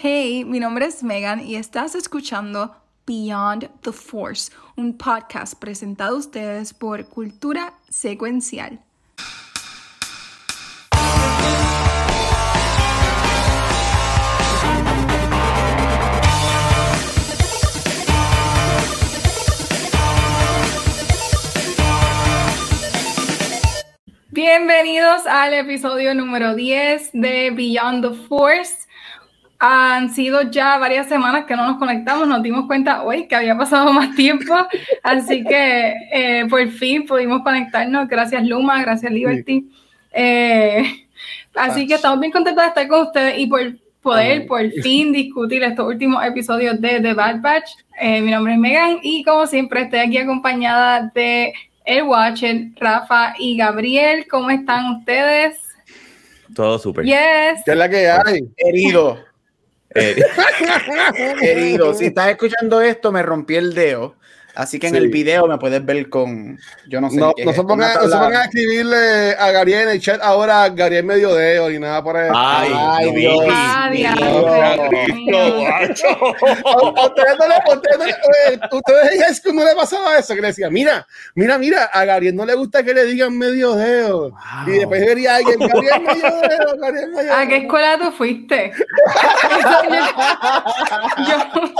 Hey, mi nombre es Megan y estás escuchando Beyond the Force, un podcast presentado a ustedes por Cultura Secuencial. Bienvenidos al episodio número 10 de Beyond the Force. Han sido ya varias semanas que no nos conectamos, nos dimos cuenta hoy que había pasado más tiempo, así que eh, por fin pudimos conectarnos. Gracias Luma, gracias Liberty. Eh, así que estamos bien contentos de estar con ustedes y por poder por fin discutir estos últimos episodios de The Bad Batch. Eh, mi nombre es Megan y como siempre estoy aquí acompañada de el Watcher, Rafa y Gabriel. ¿Cómo están ustedes? Todo súper. Yes. ¿Qué es la que hay? Herido. Eh, Herido. Si estás escuchando esto, me rompí el dedo. Así que en Sí. el video me puedes ver con. Yo no sé. No, qué no es se pongan, no se tabla- pongan a escribirle a Gabriel en el chat ahora, Gabriel medio dedo y nada por ahí. Ay, Ay, Dios. Ah, Dios. diablo. Cristo, guacho. A- a ustedes a ustedes no le- pasaba eso, que le decía, mira, mira, mira, a Gabriel no le gusta que le digan medio dedo. Y después vería a alguien, Gabriel medio dedo, Gabriel medio ¿A qué dedo. escuela tú fuiste? yo, yo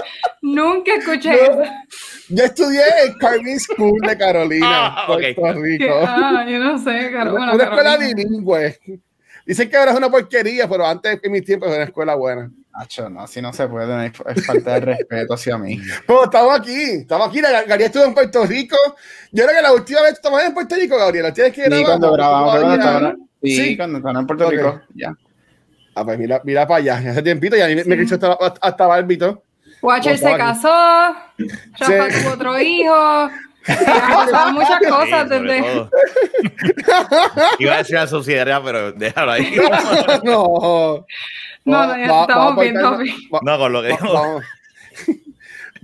nunca escuché No. eso. Yo estudié en Carvin School de Carolina, Ah, ok. Puerto Rico. ah, yo no sé, Caro- bueno, una escuela bilingüe. Dicen que ahora es una porquería, pero antes en mis tiempos era una escuela buena. Nacho, no, así no se puede. Es, falta de respeto hacia mí. Pero estamos aquí, estamos aquí. La- Gabriel estuvo en Puerto Rico. Yo creo que la última vez que estabas en Puerto Rico, Gabriel, tienes que Sí, grabar, cuando grabamos. todavía- Cuando estaba- sí, Sí. cuando estaba en Puerto Ok. Rico. Ya. Ah, pues mira, mira para allá. Hace tiempito ya me, me Sí. quiso hasta, hasta Barbito. Watcher se casó, Rafa Sí. tuvo otro hijo. pasaron muchas Sí, cosas sobre desde. Iba a decir la sociedad, pero déjalo ahí. no. No, no, ya estamos bien, estamos bien. va- No, con lo que va- digo. Vamos,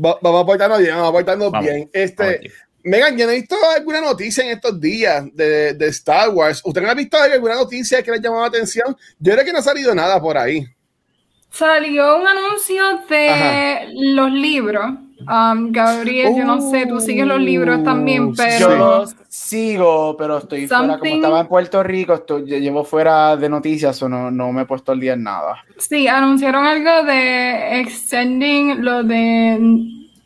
Va- vamos a portarnos bien, vamos a portarnos Vamos, bien. Este, vamos. Megan, no he visto alguna noticia en estos días de, de Star Wars. ¿Usted no ha visto alguna noticia que le ha llamado la atención? Yo creo que no ha salido nada por ahí. Salió un anuncio de Ajá. los libros. Um, Gabriel, yo no sé, tú sigues los libros también, Uh, pero. Yo los sigo, pero estoy fuera. Como estaba en Puerto Rico, estoy, yo llevo fuera de noticias o no, no me he puesto al día en nada. Sí, anunciaron algo de extending lo de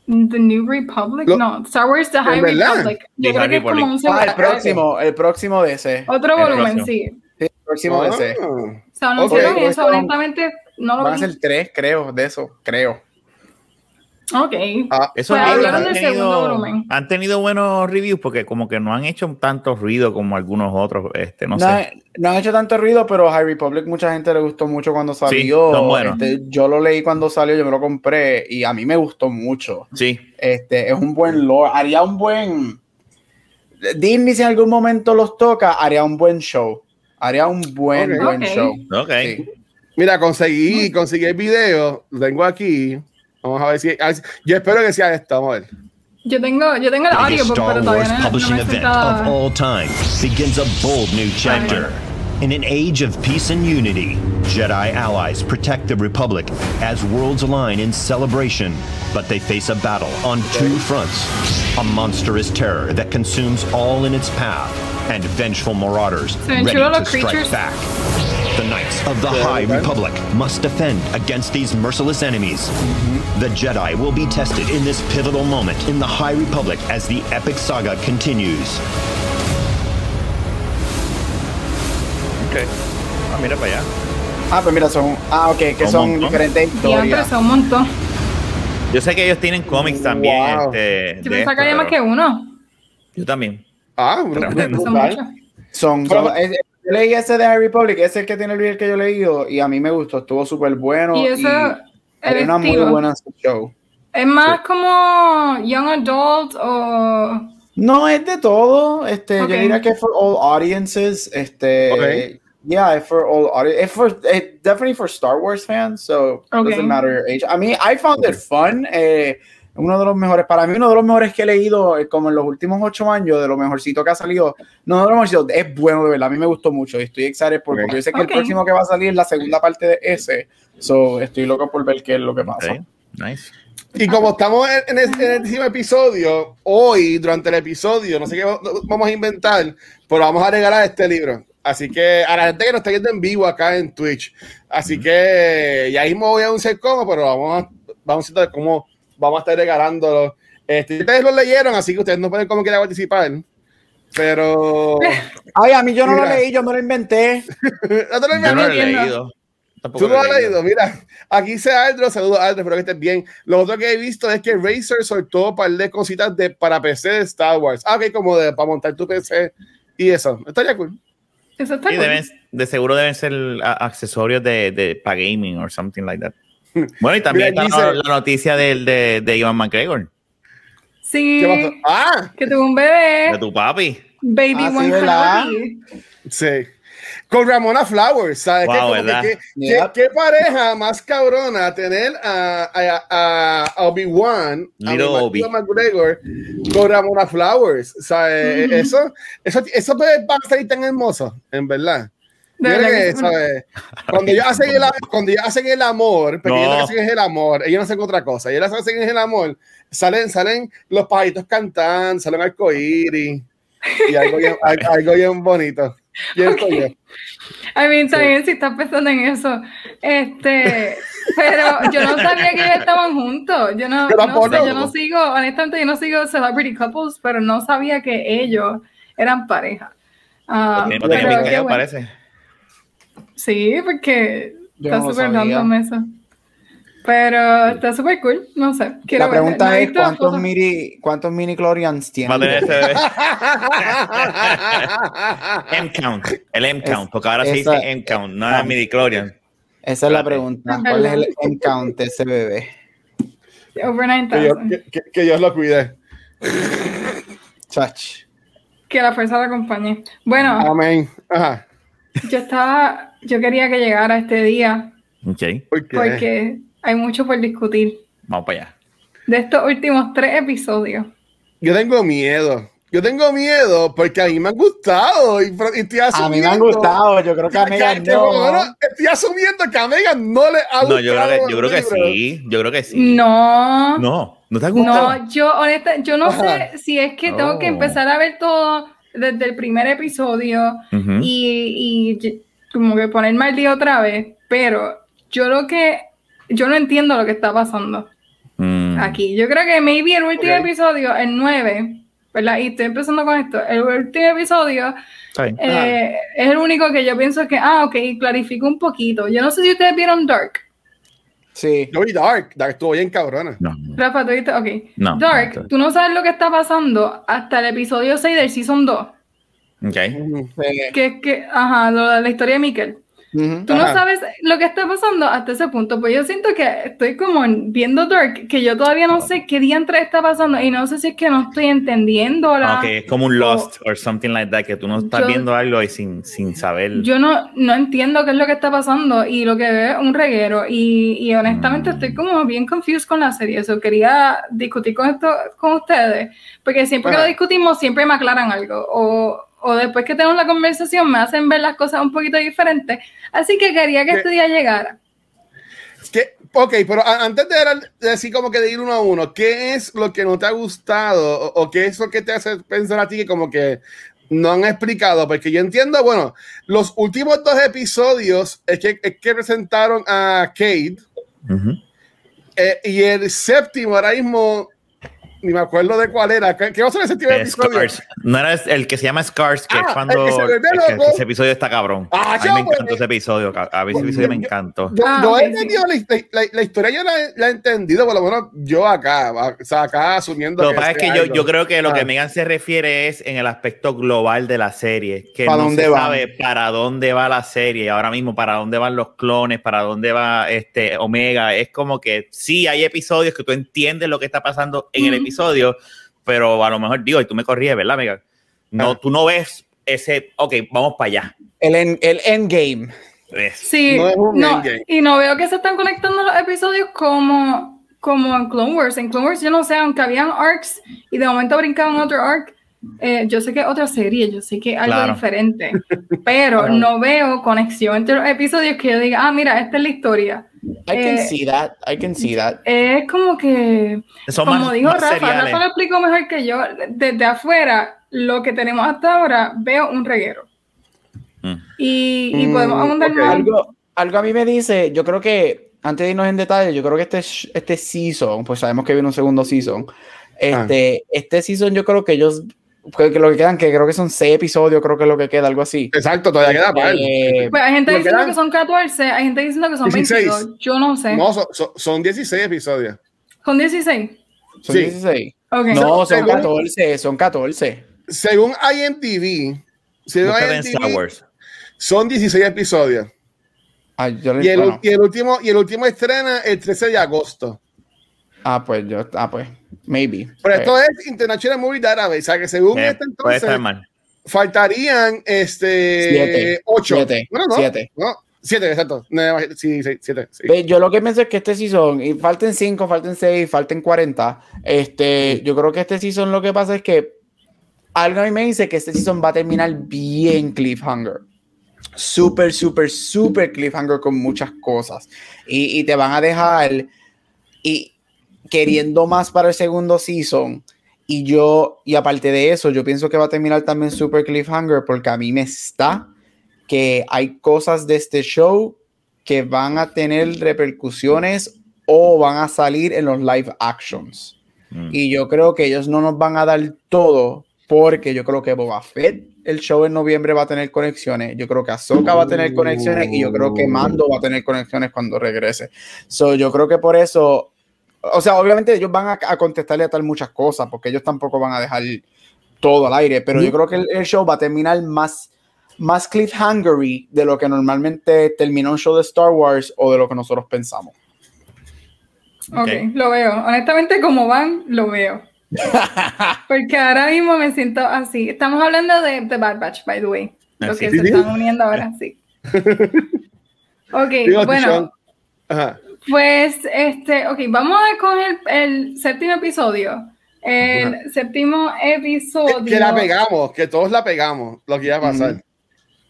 The New Republic. Lo- no, Star Wars The High. Republic. Yo The creo High que es como Republic. un segundo- Ah, el próximo, el próximo de ese. Otro El volumen, próximo. sí. Sí, el próximo de ese. Ah. Se anunciaron Ok, eso, honestamente, no lo Van a ser tres, creo, de eso, creo. Ok. Ah, Eso Pues han del segundo tenido, volumen. han tenido buenos reviews porque como que no han hecho tanto ruido como algunos otros, este, no, No, sé. no han hecho tanto ruido, pero High Republic mucha gente le gustó mucho cuando salió. son buenos. Este, yo lo leí cuando salió, yo me lo compré y a mí me gustó mucho. Sí, Este, es un buen lore, haría un buen Disney si en algún momento los toca, haría un buen show. Haría un buen, buen show. ok. Sí. Mira, conseguí, conseguí el video. Lo tengo aquí. Vamos a ver si. a ver yo espero que sea esto. Vamos a ver. Yo tengo, yo tengo el biggest audiobook, Star pero todavía Wars no, no publishing me event of all time begins a bold new chapter. In an age of peace and unity, Jedi allies protect the Republic as worlds align in celebration, but they face a battle on two fronts. A monstrous terror that consumes all in its path, and vengeful marauders Se ready to los strike back. The Knights of the High. Republic must defend against these merciless enemies. The Jedi will be tested in this pivotal moment in the High Republic as the epic saga continues. ok. Ah, mira para allá. Ah, pues mira, son. Ah, ok, que son montón. diferentes historias. son un montón. Yo sé que ellos tienen cómics también. Wow. Este, Yo pensaba que esto, había más que uno. Yo también. Ah. Son brutal. Son, Pero- son- es- yo leí ese de High Republic, ese es el que tiene el video que yo he leído y a mí me gustó, estuvo súper bueno. Y eso, el una muy buena show. Es más como Young Adult o. No, es de todo. Este, Ok. Yo diría que es for all audiences. Este, Ok. Yeah, for all audience. It's for it's definitely for Star Wars fans. So it Ok. doesn't matter your age. I mean, I found it fun. Eh, uno de los mejores, para mí uno de los mejores que he leído eh, como en los últimos ocho años, de lo mejorcito que ha salido, no de lo mejorcito, es bueno de verdad, a mí me gustó mucho y estoy excited por, porque yo sé que Ok. el próximo que va a salir es la segunda parte de ese, so estoy loco por ver qué es lo que pasa. Ok, Nice. Y como estamos en, en el, en el décimo episodio, hoy, durante el episodio, no sé qué va- vamos a inventar, pero vamos a regalar este libro. Así que a la gente que nos está viendo en vivo acá en Twitch. Así que ya mismo voy a anunciar cómo, pero vamos a, vamos a ver cómo vamos a estar regalándolo. Este, ustedes lo leyeron, así que ustedes no pueden como quieran participar. Pero. Ay, a mí yo no Mira. lo leí, yo no lo inventé. ¿No te lo Yo no lo he leído. Tampoco Tú no lo has leído, mira. Aquí dice Aldro, saludos Aldro, espero que estés bien. Lo otro que he visto es que Razer soltó un par de cositas de, para PC de Star Wars. Ah, ok, como de, para montar tu PC y eso. Estaría cool. Eso está Sí, cool. deben, de seguro deben ser accesorios de, de para gaming o something like that. Bueno, y también Mira, está la, dice- la noticia del, de, de Ivan McGregor, Sí, ¿Qué pasó? Ah, que tuvo un bebé, de tu papi. Baby Ah, sí, One sí. Con Ramona Flowers, ¿sabes? Wow, que ¿verdad? qué- pareja más cabrona tener a, a, a- a Obi-Wan, a Obi. McGregor, con Ramona Flowers. ¿sabes? Ujú. Eso, eso, eso puede- va a salir tan hermoso, en verdad. Que, que sí. ¿sabes? Cuando ellos hacen el, cuando ellos hacen el amor, porque ellos lo que No. hacen es el amor, ellos no hacen otra cosa, ellos hacen es el amor, salen, salen los pajaritos cantando, salen arcoíris y algo bien, al- algo bien bonito. Pienso Ok. yo. I mean, está bien si estás pensando en eso. Este, pero yo no sabía que ellos estaban juntos. Yo no, Yo no sé, yo no sigo, honestamente, yo no sigo celebrity couples, pero no sabía que ellos eran pareja. Ah, No pero tiene pero qué piqueo, bueno. parece. Sí, porque Yo está no lo súper random eso. Pero está súper cool, no sé. Quiero La pregunta es cuántos mini, cuántos mini Clorians Va a tener tiene. M-Count, el M-Count, porque ahora se esa- dice M-Count, no es midichlorian. Esa es la pregunta. ¿Cuál es el end count de ese bebé? Over que, Dios, 9000. que, que- que Dios lo cuide. Chach. Que la fuerza la acompañe. Bueno, Amén. Ajá. yo estaba, yo quería que llegara este día Ok, ¿Por qué? porque hay mucho por discutir vamos para allá. de estos últimos tres episodios. Yo tengo miedo. Yo tengo miedo porque a mí me han gustado y, y estoy A mí me han gustado, yo creo que a que- Megan que por lo menos no. estoy asumiendo que a Megan no le ha No, gustado. yo creo que, yo creo que sí, yo creo que sí. No, no, No, ¿no te ha gustado? yo honesta, yo no Ajá. sé si es que tengo que Oh. empezar a ver todo desde el primer episodio y, y como que ponerme al día otra vez, pero yo lo que, yo no entiendo lo que está pasando. Mm. aquí. Yo creo que maybe el último episodio, el 9, ¿verdad? Y estoy empezando con esto. El último episodio eh, es el único que yo pienso que, ah, ok, clarifico un poquito. Yo no sé si ustedes vieron Dark. Sí. Yo vi Dark. Dark estuvo bien cabrona. No. Rafa, ¿tú viste? Ok. No, Dark, no, no. tú no sabes lo que está pasando hasta el episodio 6 del Season 2. Ok. Ujú. Sí. Que es que, ajá, lo de la historia de Mikkel. Ujú. Tú no Ajá. sabes lo que está pasando hasta ese punto. Pues yo siento que estoy como en- viendo Dark, que yo todavía no sé qué diantre está pasando y no sé si es que no estoy entendiendo la... Ok, es como un Lost or something like that, que tú no estás Yo- viendo algo y sin, sin saber. Yo no, no entiendo qué es lo que está pasando y lo que veo es un reguero y, y honestamente Mm. estoy como bien confused con la serie. Eso quería discutir con esto con ustedes porque siempre que Ajá. lo discutimos siempre me aclaran algo o, o después que tenemos la conversación me hacen ver las cosas un poquito diferentes. Así que quería que ¿Qué? este día llegara. ¿Qué? Ok, pero antes de, dar- de así como que de ir uno a uno, ¿qué es lo que no te ha gustado o, o qué es lo que te hace pensar a ti que como que no han explicado? Porque yo entiendo, bueno, los últimos dos episodios es que, es que presentaron a Kate eh, y el séptimo ahora mismo, ni me acuerdo de cuál era. ¿Qué, qué va a ser el séptimo Eh, episodio? Scars. No era el que se llama Scars, que Ah, es el cuando que se vuelve es que- loco. que ese episodio está cabrón. Ah, a mí yo, me encantó ese episodio. A mí ese episodio me encantó. Yo, Ah, yo he entendido la, la- la historia, yo la, he- la he entendido, por lo menos yo acá, o sea, acá asumiendo Lo que pasa es que yo, yo creo que lo Ah. que Megan se refiere es en el aspecto global de la serie, que ¿Para no dónde se van? sabe para dónde va la serie, ahora mismo para dónde van los clones, para dónde va este Omega. Es como que sí hay episodios que tú entiendes lo que está pasando en el Ujú. Episodio, pero a lo mejor digo, y tú me corrías, ¿verdad, Megan? No, Ah. tú no ves ese, ok, vamos para allá. El, en- el endgame. Sí, No es un no, endgame. y no veo que se están conectando los episodios como como en Clone Wars. En Clone Wars yo no sé, aunque habían arcs y de momento brincaban otro arc, eh, yo sé que es otra serie, yo sé que es algo Claro. diferente, pero no veo conexión entre los episodios que yo diga, ah, mira, esta es la historia. I can see that. I can see that. Es como que, Son como más- dijo más Rafa, seriales. Rafa lo explicó mejor que yo, desde afuera, lo que tenemos hasta ahora, veo un reguero. Mm. Y, y Mm, podemos abundar más. Algo, algo a mí me dice, yo creo que, antes de irnos en detalle, yo creo que este, este season, pues sabemos que viene un segundo season. Este, este season yo creo que ellos, que, que lo que quedan, que creo que son seis episodios, creo que es lo que queda, algo así. Exacto, todavía queda par. Eh, Pues hay gente diciendo quedan- que son 14, hay gente diciendo que son 16. 22. Yo no sé. No, son, son- son 16 episodios. ¿Son 16? son sí. 16. Ok. No, son Según- 14, son 14. Según IMDb, según IMDb, Wars. son 16 episodios. Ah, yo le- Y el, bueno, y el último, y el último estrena el 13 de agosto. ah, pues yo, ah, pues, maybe. Pero Eh, esto es International Movie Database, o sea que según Eh, este entonces faltarían este Siete. 8. Siete. Bueno, no, Siete. no, 7, exacto. No, Sí, sí, 7. Sí. Yo lo que pienso es que este season, y falten 5, falten 6, falten 40, este, yo creo que este season lo que pasa es que algo a mí me dice que este season va a terminar bien cliffhanger. Súper, súper, súper cliffhanger con muchas cosas. Y, y te van a dejar y queriendo más para el segundo season. Y yo, y aparte de eso, yo pienso que va a terminar también super cliffhanger porque a mí me está que hay cosas de este show que van a tener repercusiones o van a salir en los live actions. Mm. Y yo creo que ellos no nos van a dar todo porque yo creo que Boba Fett, el show en noviembre va a tener conexiones. Yo creo que Ahsoka va a tener conexiones y yo creo que Mando va a tener conexiones cuando regrese. So, yo creo que por eso, o sea, obviamente ellos van a, a contestarle a tal muchas cosas porque ellos tampoco van a dejar todo al aire, pero yo creo que el, el show va a terminar más más cliffhangery de lo que normalmente termina un show de Star Wars o de lo que nosotros pensamos. Ok, Ok. lo veo. Honestamente, como van, lo veo. Porque ahora mismo me siento así. Estamos hablando de The Bad Batch, by the way. Los Así. que Sí, se sí. están uniendo ahora, sí. Ok, bueno. Ajá. Pues, este, ok, vamos a con el, el séptimo episodio. El séptimo episodio. Que la pegamos, que todos la pegamos, lo que iba a pasar.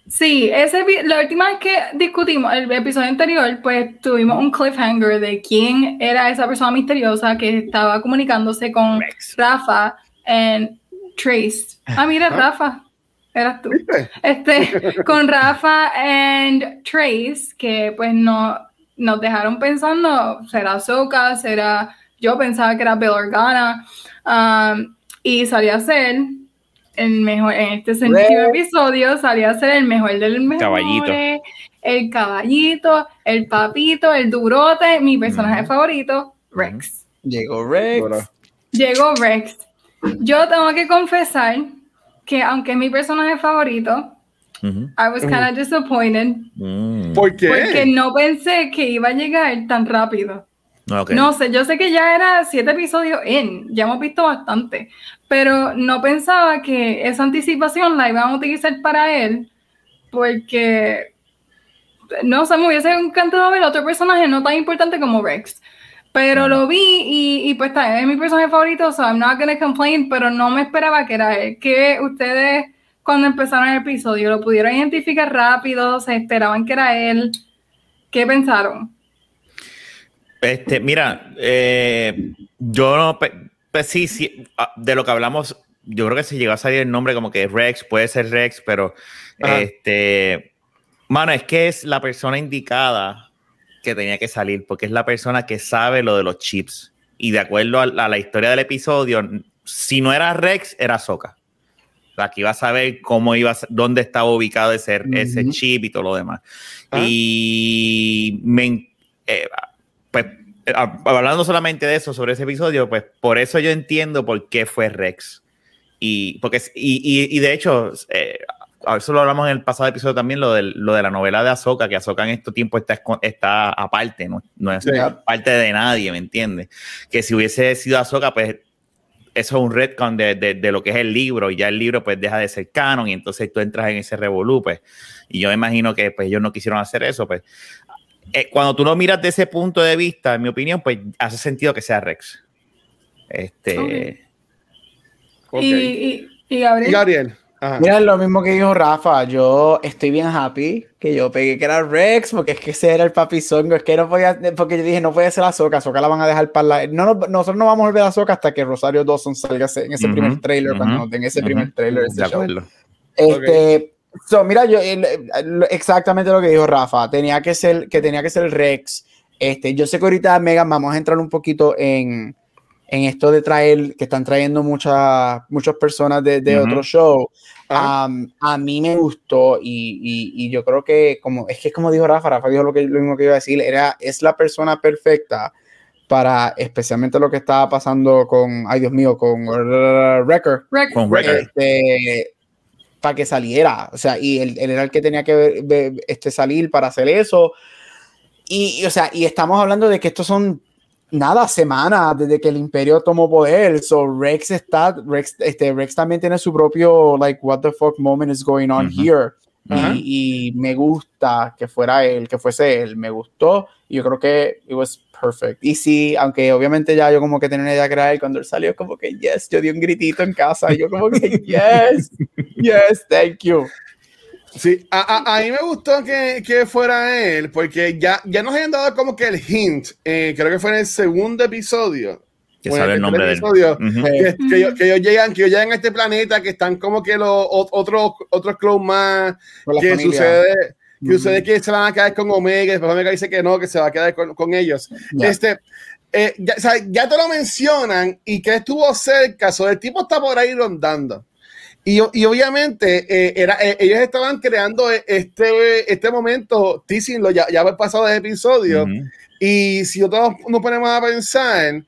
Sí, ese, la última vez que discutimos el episodio anterior, pues tuvimos un cliffhanger de quién era esa persona misteriosa que estaba comunicándose con Rex. Rafa and Trace. Ah, mira, Rafa, eras tú. ¿Viste? Este, con Rafa and Trace, que pues no, nos dejaron pensando, será Soka, será, yo pensaba que era Bill Organa, um, y salía a ser el mejor, en este sentido episodio, salía a ser el mejor del mejor, Caballito. el caballito, el papito, el durote, mi personaje favorito, Rex. Llegó Rex. Llegó Rex. Yo tengo que confesar que aunque es mi personaje favorito, Ujú. I was kind of disappointed Mm. ¿Por qué? porque no pensé que iba a llegar tan rápido. Ok. No sé, yo sé que ya era siete episodios en, ya hemos visto bastante, pero no pensaba que esa anticipación la iban a utilizar para él, porque no sé, me hubiese encantado ver otro personaje no tan importante como Rex. Pero lo vi y, y pues está, es mi personaje favorito, so I'm not gonna complain, pero no me esperaba que era él. Que ustedes cuando empezaron el episodio lo pudieron identificar rápido, se esperaban que era él. ¿Qué pensaron? Este, mira, eh, yo no, pues sí, sí, ah, de lo que hablamos, yo creo que si llegó a salir el nombre como que Rex, puede ser Rex, pero Ajá. este, mano, es que es la persona indicada que tenía que salir, porque es la persona que sabe lo de los chips. Y de acuerdo a, a la historia del episodio, si no era Rex, era Soka. Que iba a saber cómo iba, a ser- dónde estaba ubicado ese, ese Ujú. chip y todo lo demás. Ah. Y me, eh, pues eh, hablando solamente de eso, sobre ese episodio, pues por eso yo entiendo por qué fue Rex. Y, porque, y, y, y de hecho, eh, a eso lo hablamos en el pasado episodio también, lo, del, lo de la novela de Ahsoka, que Ahsoka en estos tiempos está, está aparte, no, no es Sí. parte de nadie, ¿me entiendes? Que si hubiese sido Ahsoka, pues eso es un retcon de, de, de lo que es el libro, y ya el libro pues deja de ser canon, y entonces tú entras en ese revolú, pues, y yo me imagino que pues ellos no quisieron hacer eso, pues eh, cuando tú lo miras de ese punto de vista, en mi opinión, pues hace sentido que sea Rex. Este. Y, y, y Gabriel. Y Gabriel. Ajá. Mira, lo mismo que dijo Rafa, yo estoy bien happy que yo pegué que era Rex, porque es que ese era el papi zongo, es que no podía, porque yo dije, no puede ser Azoka, Azoka la van a dejar para la... No, no, nosotros no vamos a volver a Azoka hasta que Rosario Dawson salga en ese Ujú, primer trailer, cuando ujú, nos den ese primer trailer. ese show. Este, so, mira, yo exactamente lo que dijo Rafa, tenía que ser que tenía que ser Rex. Este, yo sé que ahorita Megan vamos a entrar un poquito en, en esto de traer que están trayendo muchas muchas personas de, de Ujú. otro show. Um, a mí me gustó y, y- y yo creo que como es que es como dijo Rafa, Rafa dijo lo que lo mismo que iba a decir, era es la persona perfecta para especialmente lo que estaba pasando con, ay Dios mío, con uh, Wrecker. Con Wrecker. este, para que saliera. O sea, y él, él era el que tenía que ver- ver- este, salir para hacer eso. Y, y, o sea, y estamos hablando de que estos son nada semanas desde que el imperio tomó poder. So Rex está, Rex, este, Rex también tiene su propio, like, what the fuck moment is going on here. Ajá. Y, y me gusta que fuera él, que fuese él. Me gustó. Y yo creo que it was perfect. Y sí, aunque obviamente ya yo como que tenía una idea él, cuando él salió, como que yes, yo di un gritito en casa. Y yo como que yes, yes, thank you. Sí, a, a- a mí me gustó que, que fuera él, porque ya, ya nos habían dado como que el hint, eh, creo que fue en el segundo episodio. Que o en sabe el nombre de él. episodio, Ujú. que, que ellos, que ellos llegan, que ellos llegan a este planeta, que están como que los ot- otros otros clones más, que familia. sucede, que Ujú. sucede que se van a quedar con Omega, después Omega dice que no, que se va a quedar con, con ellos. Ya. Este, eh, ya, o sea, ya te lo mencionan y que estuvo cerca, so, el tipo está por ahí rondando. Y, y obviamente eh, era, eh, ellos estaban creando e- este, este momento, teasing ya, ya haber pasado de episodio. Ujú. Y si nosotros nos ponemos a pensar,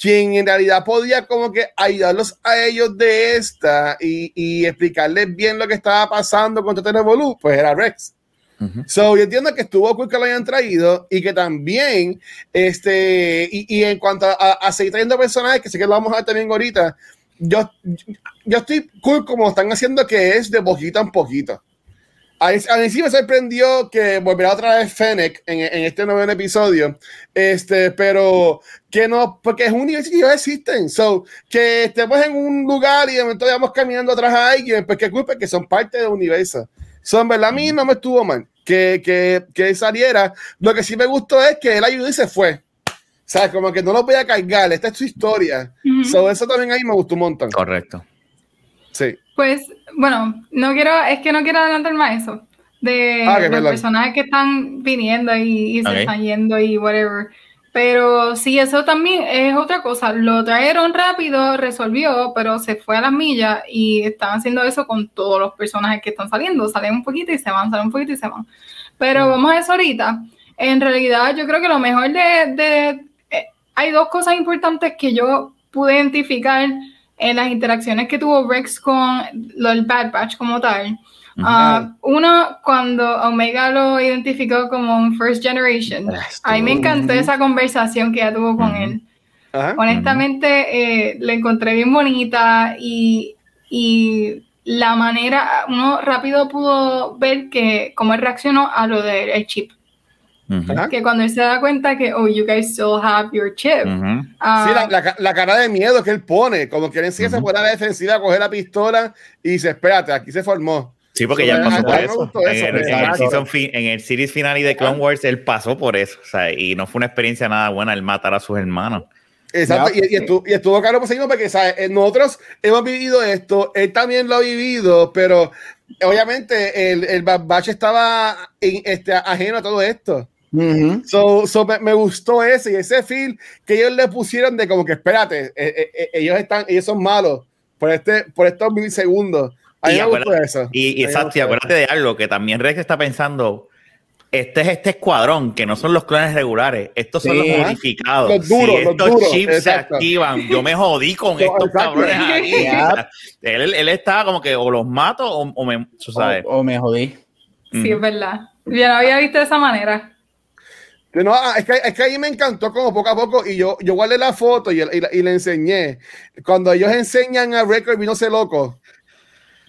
quien en realidad podía como que ayudarlos a ellos de esta y, y explicarles bien lo que estaba pasando con Total Evolu, pues era Rex. Ujú. So, yo entiendo que estuvo cool que lo hayan traído y que también, este, y, y en cuanto a, a seguir trayendo personajes, que sé que lo vamos a ver también ahorita, yo, yo estoy cool como están haciendo que es de poquito en poquito. A mí, a mí sí me sorprendió que volverá otra vez Fennec en, en este nuevo episodio, este, pero que no, porque es un universo que ya existen, so, que estemos en un lugar y de momento vayamos caminando atrás a alguien, pues qué cool, porque son parte del universo. So, en verdad a mí no me estuvo mal que, que, que saliera. Lo que sí me gustó es que él ayudó y se fue. O sea, como que no lo voy a cargar, esta es su historia. Ujú. So, eso también ahí me gustó un montón. Correcto. Sí. Pues, bueno, no quiero, es que no quiero adelantar más eso. De Ah, los perdón. personajes que están viniendo y, y se están yendo y whatever. Pero sí, eso también es otra cosa. Lo trajeron rápido, resolvió, pero se fue a las millas y están haciendo eso con todos los personajes que están saliendo. Salen un poquito y se van, salen un poquito y se van. Pero vamos a eso ahorita. En realidad, yo creo que lo mejor de... de- hay dos cosas importantes que yo pude identificar en las interacciones que tuvo Rex con lo del Bad Batch como tal. Ah, uno, cuando Omega lo identificó como un First Generation. A mí me encantó esa conversación que ella tuvo con él. Honestamente, eh, la encontré bien bonita y, y la manera, uno rápido pudo ver que cómo él reaccionó a lo del chip. Ajá. Que cuando él se da cuenta que, oh, you guys still have your chip. Ujú. ah, Sí, la, la la cara de miedo que él pone, como que él enseguida se Ujú. pone a la defensiva, coge la pistola y dice, espérate, aquí se formó. Sí, porque Sí, ya pasó por eso. En el, en el exacto. season fi- en el series final y de Clone Wars, él pasó por eso. O sea, y no fue una experiencia nada buena el matar a sus hermanos. Exacto, y, y estuvo, y estuvo claro por seguimos porque ¿sabes? Eh, nosotros hemos vivido esto, él también lo ha vivido, pero obviamente el, el Bad Batch estaba en- este, ajeno a todo esto. Ujú. So, so me, me gustó ese y ese feel que ellos le pusieron de como que espérate, eh, eh, eh, ellos están, ellos son malos por este, por estos milisegundos. A mí Y me acuérdate- gustó eso. Y, y exacto, y acuérdate de algo que también Rex está pensando. Este es este escuadrón, que no son los clones regulares, estos son Sí. los modificados. Los duros, si los estos duros, chips exacto. se activan, yo me jodí con No, estos exacto. cabrones aquí. Ya. O sea, él, él estaba como que o los mato o, o me. O, o me jodí. Sí, es verdad. Yo no había visto de esa manera. No, ah, es, que, es que ahí me encantó como poco a poco y yo, yo guardé la foto y, y, y le enseñé. Cuando ellos enseñan a Record Vino ese loco,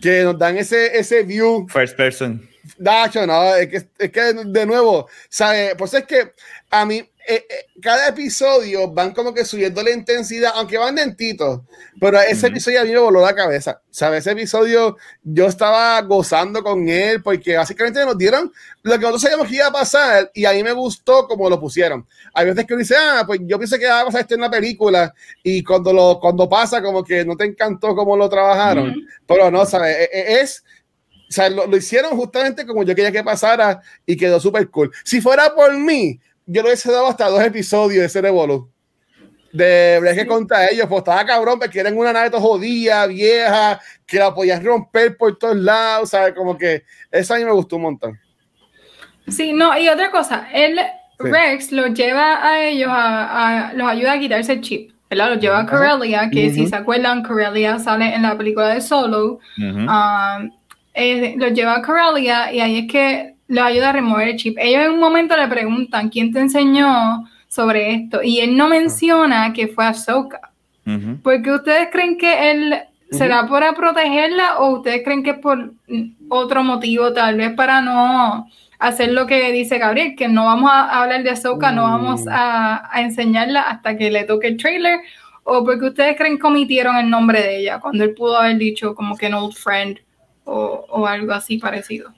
que nos dan ese, ese view First person. Dacho, no, es que, es que de nuevo, ¿sabes? Pues es que a mí, eh, eh, cada episodio van como que subiendo la intensidad, aunque van lentitos, pero ese episodio a mí me voló la cabeza, ¿sabes? Ese episodio yo estaba gozando con él porque básicamente nos dieron lo que nosotros sabíamos que iba a pasar y a mí me gustó como lo pusieron. Hay veces que uno dice, ah, pues yo pensé que iba a pasar esto en la película y cuando, lo, cuando pasa como que no te encantó cómo lo trabajaron, pero no, ¿sabes? E, e, es o sea, lo, lo, hicieron justamente como yo quería que pasara y quedó súper cool. Si fuera por mí, yo le hubiese dado hasta dos episodios de ese Revolu. De ver que contra ellos, pues estaba cabrón, porque eran una nave jodida, vieja, que la podías romper por todos lados, ¿sabes? Como que eso a mí me gustó un montón. Sí, no, y otra cosa, él, sí. Rex, los lleva a ellos, a, a, los ayuda a quitarse el chip. ¿verdad? Los lleva a Corellia, que uh -huh. si se acuerdan, Corellia sale en la película de Solo. Uh -huh. um, eh, los lleva a Corellia y ahí es que los ayuda a remover el chip. Ellos en un momento le preguntan, ¿quién te enseñó sobre esto? Y él no menciona que fue Ahsoka. Uh -huh. Porque ustedes creen que él será para protegerla o ustedes creen que es por otro motivo, tal vez para no hacer lo que dice Gabriel, que no vamos a hablar de Ahsoka, no vamos a, a enseñarla hasta que le toque el trailer, o porque ustedes creen que omitieron el nombre de ella, cuando él pudo haber dicho como que an old friend o, o algo así parecido.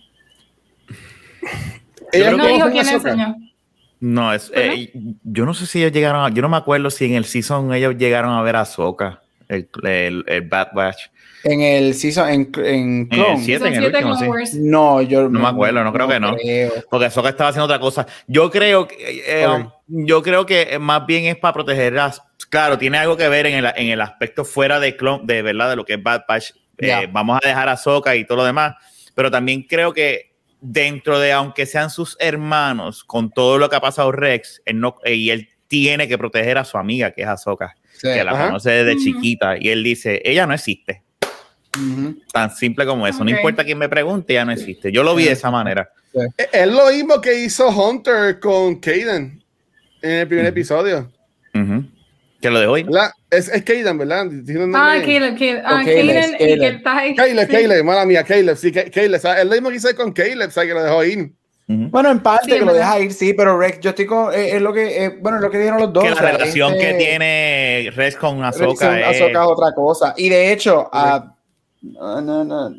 Ella no dijo quién enseñó. No, es, eh, yo no sé si ellos llegaron a, yo no me acuerdo si en el season ellos llegaron a ver a Soka, el, el, el, Bad Batch. En el season, en, en Clone. En el 7, en el último, sí. No, yo no, no me acuerdo, no creo no que no. Creo. Porque Soka estaba haciendo otra cosa. Yo creo que, eh, okay. yo creo que más bien es para proteger las, claro, tiene algo que ver en el, en el aspecto fuera de Clone, de verdad, de lo que es Bad Batch. Yeah. Eh, vamos a dejar a Soka y todo lo demás, pero también creo que dentro de, aunque sean sus hermanos, con todo lo que ha pasado Rex, él no, y él tiene que proteger a su amiga, que es Ahsoka, sí, que la ajá. conoce desde uh -huh. chiquita, y él dice, ella no existe. Uh -huh. Tan simple como eso. Okay. No importa quién me pregunte, ella no existe. Yo lo vi de esa manera. Sí. Es lo mismo que hizo Hunter con Kaden en el primer uh -huh. episodio. Que lo dejó hoy. Es, es Kaden, ¿verdad? Ah, Caleb, Caleb. Ah, ahí. Caleb, Caleb, mala mía, Caleb. Sí. Es lo mismo que hice con Caleb, ¿sabes? Que lo dejó ir. Uh -huh. Bueno, en parte sí, que lo deja ir, sí, pero Rex, yo estoy con, eh, es lo que, eh, bueno, es lo que dijeron los dos. Que la relación este, que tiene Rex con Ahsoka es... Ahsoka es otra cosa. Y de hecho, uh, no, no, no,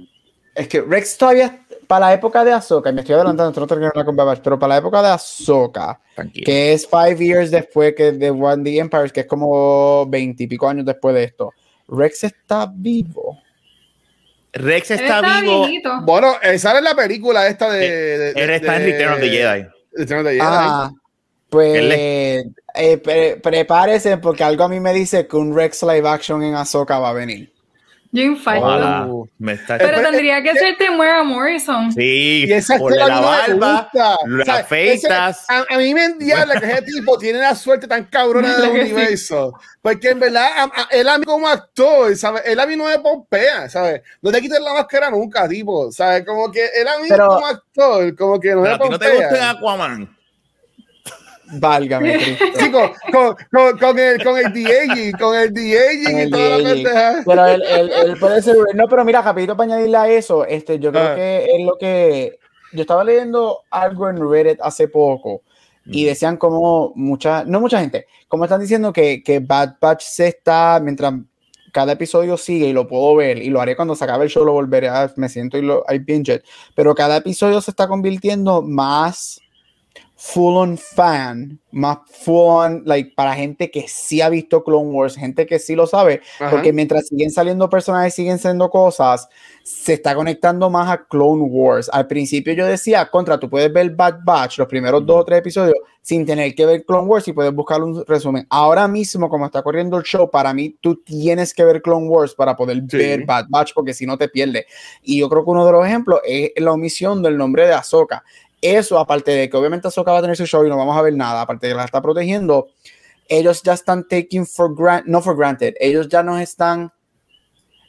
es que Rex todavía, para la época de Ahsoka, y me estoy adelantando, no tengo con Babash, pero para la época de Ahsoka, Tranquilo. que es five years después que de One the Empires, que es como veintipico años después de esto, Rex está vivo. Rex está, está vivo. Viejito. Bueno, él sale en la película esta de. de, él está en Return of the Jedi. Return of the Jedi. Ah, pues eh, pre prepárese porque algo a mí me dice que un Rex live action en Ahsoka va a venir. Yo infarto. Pero tendría que ser Temuera Morrison. Sí, y esa por la barba, las afeitas. A, a, mí me endiabla que ese tipo tiene la suerte tan cabrona del universo. Sí. Porque en verdad, a, a, él a mí como actor, ¿sabes? Él a mí no me pompea, ¿sabes? No te quites la máscara nunca, tipo, ¿sabes? Como que él a mí Pero, como actor, como que no me pompea. ¿No te gusta Aquaman? Válgame Cristo. Sí, con, con, con, con, el, con el con el de-aging y toda la pendeja. Pero él, él, él, puede ser. No, pero mira, rapidito para añadirle a eso, este, yo creo ah. que es lo que. Yo estaba leyendo algo en Reddit hace poco y mm. decían como mucha, no mucha gente, como están diciendo que, que Bad Batch se está, mientras cada episodio sigue y lo puedo ver y lo haré cuando se acabe el show, lo volveré a, me siento y lo, I binge it, pero cada episodio se está convirtiendo más full on fan, más full on, like, para gente que sí ha visto Clone Wars, gente que sí lo sabe, Ajá. porque mientras siguen saliendo personajes, siguen siendo cosas, se está conectando más a Clone Wars. Al principio yo decía, contra, tú puedes ver Bad Batch, los primeros dos o tres episodios, sin tener que ver Clone Wars y puedes buscar un resumen. Ahora mismo, como está corriendo el show, para mí tú tienes que ver Clone Wars para poder sí. ver Bad Batch, porque si no te pierdes. Y yo creo que uno de los ejemplos es la omisión del nombre de Ahsoka eso, aparte de que obviamente Ahsoka va a tener su show y no vamos a ver nada, aparte de que la está protegiendo, ellos ya están taking for granted, no for granted, ellos ya nos están,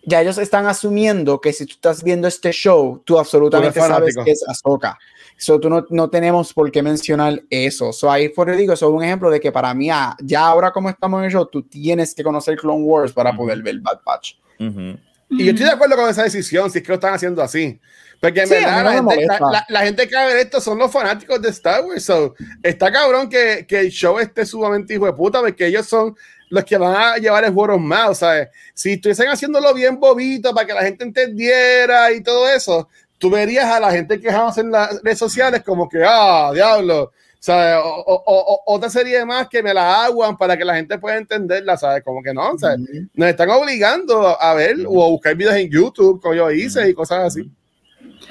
ya ellos están asumiendo que si tú estás viendo este show, tú absolutamente sabes que es Ahsoka. So, tú no, no, tenemos por qué mencionar eso. So, ahí por digo, eso es un ejemplo de que para mí, ya ahora como estamos en el show, tú tienes que conocer Clone Wars para uh -huh. poder ver Bad Batch. Uh -huh. Y yo estoy de acuerdo con esa decisión, si es que lo están haciendo así. Porque en Sí, verdad la, gente, la- la- gente que va a ver esto son los fanáticos de Star Wars. So, está cabrón que, que el show esté sumamente hijo de puta, porque ellos son los que van a llevar el of mouth, ¿sabes? Si estuviesen haciéndolo bien bobito para que la gente entendiera y todo eso, tú verías a la gente quejándose en las redes sociales como que, ah, diablo, ¿sabes? O, o- o- otra serie más que me la aguan para que la gente pueda entenderla, ¿sabes? Como que no, ¿sabes? Nos están obligando a ver o a buscar videos en YouTube, como yo hice y cosas así.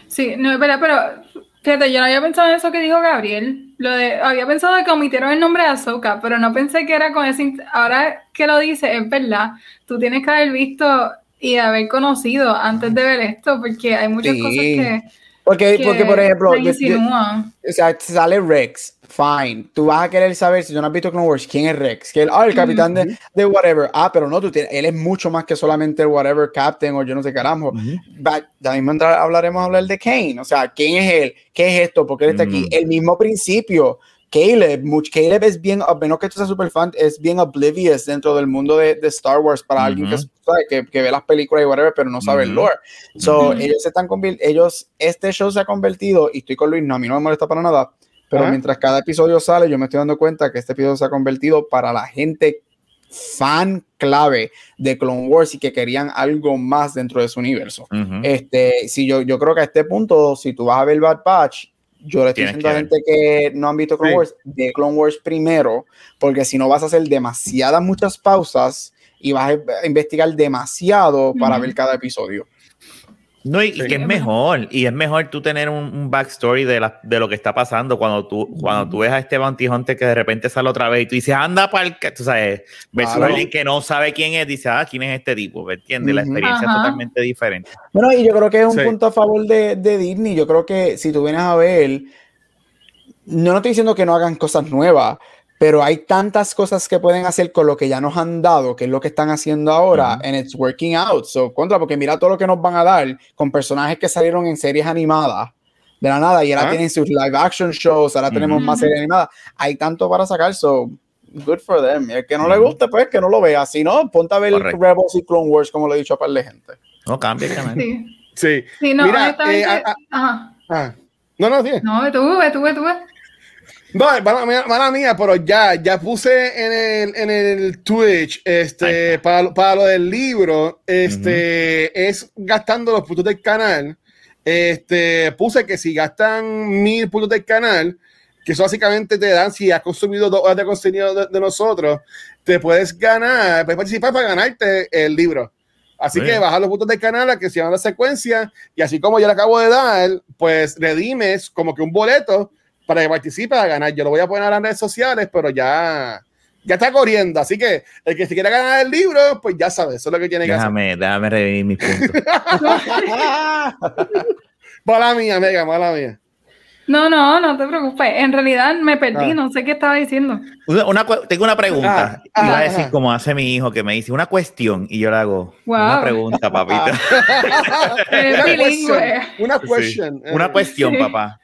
Sí, no es verdad, pero fíjate, yo no había pensado en eso que dijo Gabriel. Lo de, había pensado de que omitieron el nombre de Ahsoka, pero no pensé que era con ese. Ahora que lo dice, es verdad. Tú tienes que haber visto y haber conocido antes de ver esto, porque hay muchas Sí. cosas que, Porque, que porque por ejemplo, yo- yo- o sea, sale Rex, fine. Tú vas a querer saber si tú no has visto Clone Wars, quién es Rex, que él, ah, el capitán de, de whatever. Ah, pero no, tú tienes, él es mucho más que solamente el whatever captain o yo no sé carajo. Va- Ya mismo hablaremos hablar de Kane. O sea, ¿quién es él? ¿Qué es esto? ¿Por qué él está aquí? Mm. El mismo principio. Caleb, much, Caleb es bien, a menos que tú seas super fan, es bien oblivious dentro del mundo de, de Star Wars para alguien que, sabe, que, que ve las películas y whatever, pero no sabe el Ujú. lore. So, Ujú. ellos se están ellos, este show se ha convertido, y estoy con Luis, no, a mí no me molesta para nada, pero mientras cada episodio sale, yo me estoy dando cuenta que este episodio se ha convertido para la gente fan clave de Clone Wars y que querían algo más dentro de su universo. Este, si yo, yo creo que a este punto, si tú vas a ver Bad Batch, yo le estoy Tienes diciendo a gente que no han visto Clone Sí. Wars, de Clone Wars primero, porque si no vas a hacer demasiadas muchas pausas y vas a investigar demasiado para ver cada episodio. No, y, que es mejor, y es mejor tú tener un, un backstory de, la- de lo que está pasando cuando tú, cuando tú ves a este Bounty Hunter que de repente sale otra vez y tú dices, anda para el... Tú sabes, versus Claro. alguien que no sabe quién es, dice, ah, ¿quién es este tipo? ¿Me entiendes? La experiencia es totalmente diferente. Bueno, y yo creo que es un Sí. punto a favor de, de Disney. Yo creo que si tú vienes a ver, no, no estoy diciendo que no hagan cosas nuevas, pero hay tantas cosas que pueden hacer con lo que ya nos han dado, que es lo que están haciendo ahora, Ujú. and it's working out. So, contra, porque mira todo lo que nos van a dar con personajes que salieron en series animadas de la nada y ahora Ah. tienen sus live action shows, ahora tenemos Ujú. más series animadas. Hay tanto para sacar, so good for them. Y el que no le guste, pues que no lo vea. Si no, ponte a ver Correcto. Rebels y Clone Wars, como le he dicho a par de gente. No canal. Sí, Sí. sí, no, Mira, honestamente. eh, a- a- ajá. Ah. No, no, sí. No, tú, tú, tú. No, mala, mía- mala mía, pero ya, ya puse en el, en el Twitch, este, para, para lo del libro, este, es gastando los puntos del canal. Este, puse que si gastan mil puntos del canal, que eso básicamente te dan, si has consumido dos horas de contenido de, de nosotros, te puedes ganar, puedes participar para ganarte el libro. Así que baja los puntos del canal a que se llama la secuencia y así como yo le acabo de dar, pues redimes como que un boleto para que participe a ganar. Yo lo voy a poner en las redes sociales, pero ya, ya está corriendo. Así que el que se quiera ganar el libro, pues ya sabe, eso es lo que tiene que hacer. Déjame, déjame revivir mis puntos. Mala mía, mega, mala mía. No, no, no te preocupes. En realidad me perdí, Ah. no sé qué estaba diciendo. Una, una cu- tengo una pregunta. Ah, Iba a ah, decir ah. como hace mi hijo que me dice una cuestión y yo le hago Wow. una pregunta, papita. Una bilingüe. question, Una Sí. question. Una Eh, cuestión, Sí. papá.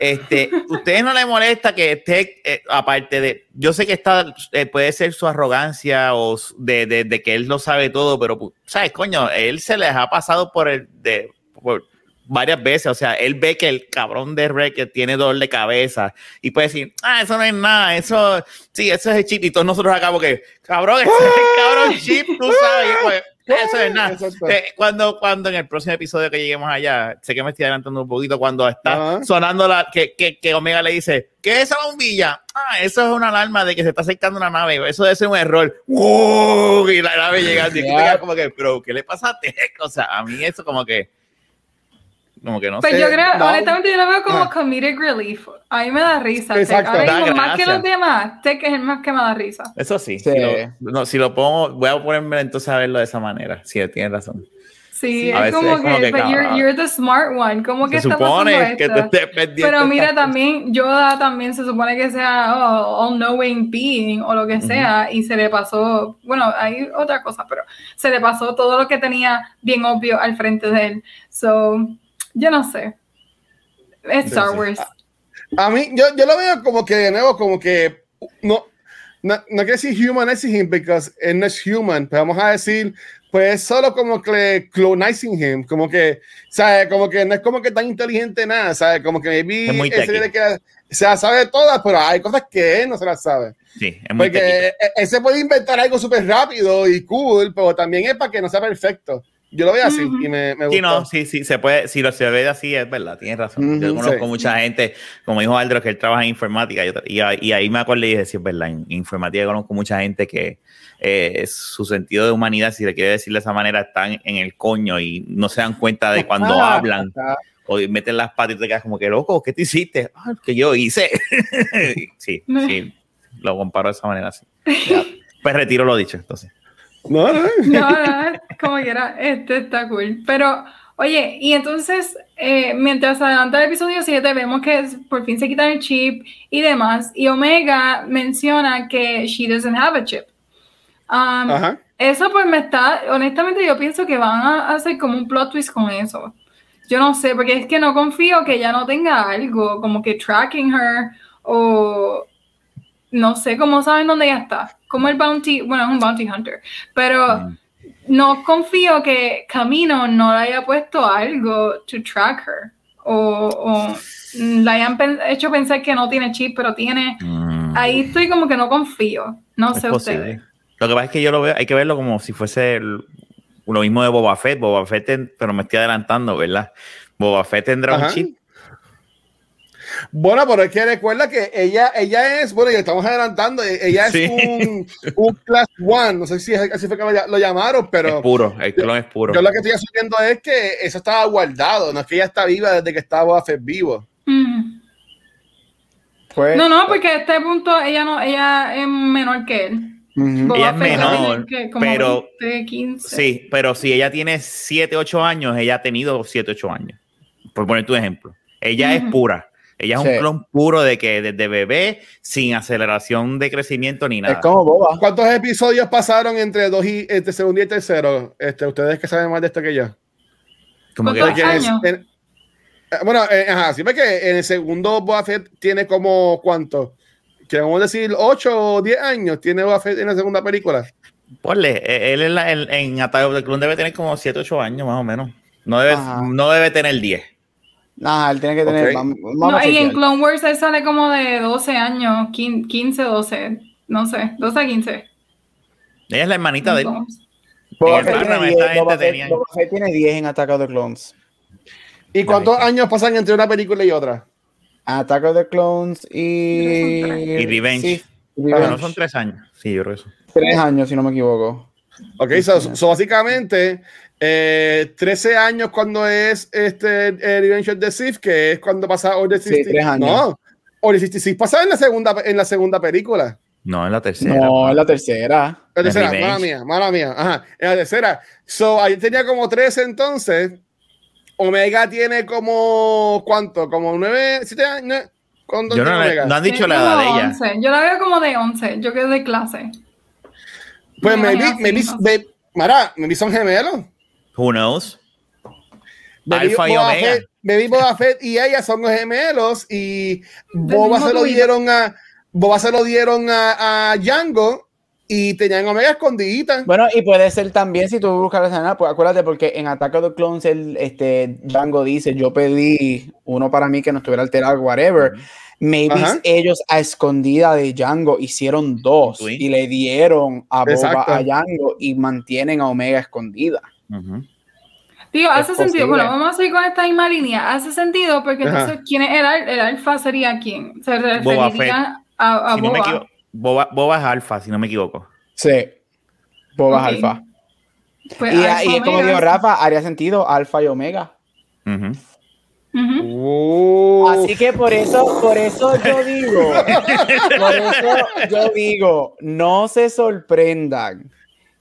Este, ¿ustedes no le molesta que esté, eh, aparte de, yo sé que está, eh, puede ser su arrogancia o de, de- que él lo sabe todo, pero, pu- ¿sabes, coño? Él se les ha pasado por el, de, por varias veces, o sea, él ve que el cabrón de Wrecker tiene dolor de cabeza y puede decir, ah, eso no es nada, eso, sí, eso es chip, y todos nosotros acá porque, cabrón, es el cabrón chip, tú sabes, pues, eso es nada. Eh, cuando, cuando en el próximo episodio que lleguemos allá, sé que me estoy adelantando un poquito, cuando está sonando la que, que, que Omega le dice, ¿qué es esa bombilla? Ah, eso es una alarma de que se está acercando una nave, eso debe ser un error. ¡Wow! Y la nave y te Yeah. quedas como que, pero, ¿qué le pasa a Tech? O sea, a mí eso como que, como que no Pues sé. yo creo, no. honestamente, yo lo veo como Ah. comedic relief. A mí me da risa. Exacto. Ahora mismo, más que los demás, Tech es el más que me da risa. Eso sí, Sí. Si, lo, no, si lo pongo, voy a ponerme entonces a verlo de esa manera. Sí, tienes razón. Sí, a es veces como es como que, que, but you're, you're the smart one. ¿Cómo que Se supone que tú estés pendiente. Pero mira, también Yoda también se supone que sea oh, all-knowing being o lo que sea y se le pasó, bueno, hay otra cosa, pero se le pasó todo lo que tenía bien obvio al frente de él. So, yo no sé. Es Star sí. Wars. A mí, yo, yo lo veo como que de nuevo, como que no. no, no quiero decir humanizing him, porque él no es human, pero vamos a decir, pues solo como que clonizing him, como que, ¿sabes? Como que no es como que tan inteligente nada, ¿sabes? Como que maybe Es muy él se techie. cree que se las sabe todas, pero hay cosas que él no se las sabe. Sí, es muy Porque tequito. él, él se puede inventar algo súper rápido y cool, pero también es para que no sea perfecto. Yo lo veo así y me, me Sí, no, sí, sí, se puede, si lo se ve así, es verdad, tienes razón. Yo conozco sí. mucha gente, como dijo Aldro, que él trabaja en informática, yo- y, ahí- y ahí me acordé y dije, sí, es verdad, en informática conozco mucha gente que eh, su sentido de humanidad, si le quiere decir de esa manera, están en el coño y no se dan cuenta de cuando Ah, hablan o meten las patas y te quedas como que loco, ¿qué te hiciste? Ah, que yo hice. sí, sí, lo comparo de esa manera, sí. Ya. Pues retiro lo dicho, entonces. No, no. No, no, como quiera, este está cool. Pero, oye, y entonces, eh, mientras adelanta el episodio 7, vemos que por fin se quitan el chip y demás. Y Omega menciona que she doesn't have a chip. Um, Ajá. Eso pues me está, honestamente yo pienso que van a hacer como un plot twist con eso. Yo no sé, porque es que no confío que ella no tenga algo, como que tracking her o no sé cómo saben dónde ella está. Como el bounty, bueno, es un bounty hunter, pero Mm. no confío que Camino no le haya puesto algo to track her o, o la hayan pen- hecho pensar que no tiene chip, pero tiene. Mm. Ahí estoy como que no confío. No Es sé posible. ustedes. Lo que pasa es que yo lo veo, hay que verlo como si fuese el- lo mismo de Boba Fett. Boba Fett, ten- pero me estoy adelantando, ¿verdad? Boba Fett tendrá Ajá. un chip. Bueno, pero es que recuerda que ella, ella es, bueno, ya estamos adelantando, e- ella es Sí. un, un Class One, no sé si es- así fue que lo, llamaron, pero es puro, el clon es puro. yo lo que estoy asumiendo es que eso estaba guardado, no es que ella está viva desde que estaba Fett vivo. Mm. Pues, No, no, porque a este punto ella no, ella es menor que él. Boba Ella es menor, que como pero- 20, 15. Sí, pero si ella tiene 7, 8 años, ella ha tenido 7, 8 años. Por poner tu ejemplo. Ella es pura. Ella es Sí. un clon puro de que desde bebé, sin aceleración de crecimiento ni Es nada. como boba. ¿Cuántos episodios pasaron entre dos y entre segundo y tercero? Este, ustedes que saben más de esto que yo. Como que- ¿Cuántos Porque en- años? en- eh, bueno, eh, ajá, sí, porque en el segundo Boba Fett tiene como cuánto? Queremos decir 8 o 10 años tiene Boba Fett en la segunda película. Ponle, eh, él en, la- en, en of the Clone debe tener como 7, 8 años más o menos. No debe, Ajá. no debe tener 10. Nah, él tiene que tener. Ok. vamos- vamos No, a y en. Clone Wars él sale como de 12 años, 15, 15, 12, no sé, 12 a 15. Ella es la hermanita de él. Boba Fett tiene esta 10, Boba gente Fett- tenía- Boba Fett tiene 10 en Attack of the Clones. ¿Y cuántos Ahí años pasan entre una película y otra? Attack of the Clones y. Y Revenge. Sí, Pero Revenge. no son 3 años. Sí, yo creo eso. Tres años, si no me equivoco. Ok, so, so básicamente eh, 13 años cuando es este eh, Revenge of the Sith, que es cuando pasa Order Sí, 66. tres años. No, Order 66 pasa en la segunda, en la segunda película. No, en la tercera. No, es la tercera. La tercera, mala mía, mala mía. Ajá, en la tercera. So, ahí tenía como 13 entonces. Omega tiene como, ¿cuánto? Como 9, 7 años. ¿Cuánto Yo no, Omega? no han dicho la edad de ella. 11. Yo la veo como de 11, yo que de clase. Pues Me no sé. maybe- Mara, maybe son gemelos. Who knows? Alfa y Boba Omega. Fett- maybe Boba Fett y ella son los gemelos y Boba se lo dieron a Boba se lo dieron a, a Django y tenían Omega escondidita. Bueno, y puede ser también si tú buscas la escena, pues acuérdate, porque en Attack of the Clones, el, este, Django dice: Yo pedí uno para mí que no estuviera alterado, whatever. Maybe Ajá. ellos a escondida de Django hicieron dos Sí. y le dieron a Boba Exacto. a Django y mantienen a Omega escondida. Ujú. Digo, Es hace sentido. Bueno, vamos a seguir con esta misma línea. Hace sentido porque Ajá. entonces, ¿quién es el, al- el alfa? ¿Sería quién? Se Boba referiría a, a Si no me Boba. Boba, Boba es alfa, si no me equivoco. Sí. Boba es alfa. Pues, Y, Alfa y es como dijo Rafa, haría sentido alfa y omega. Uh, Así que por eso, por eso yo digo, por eso yo digo, no se sorprendan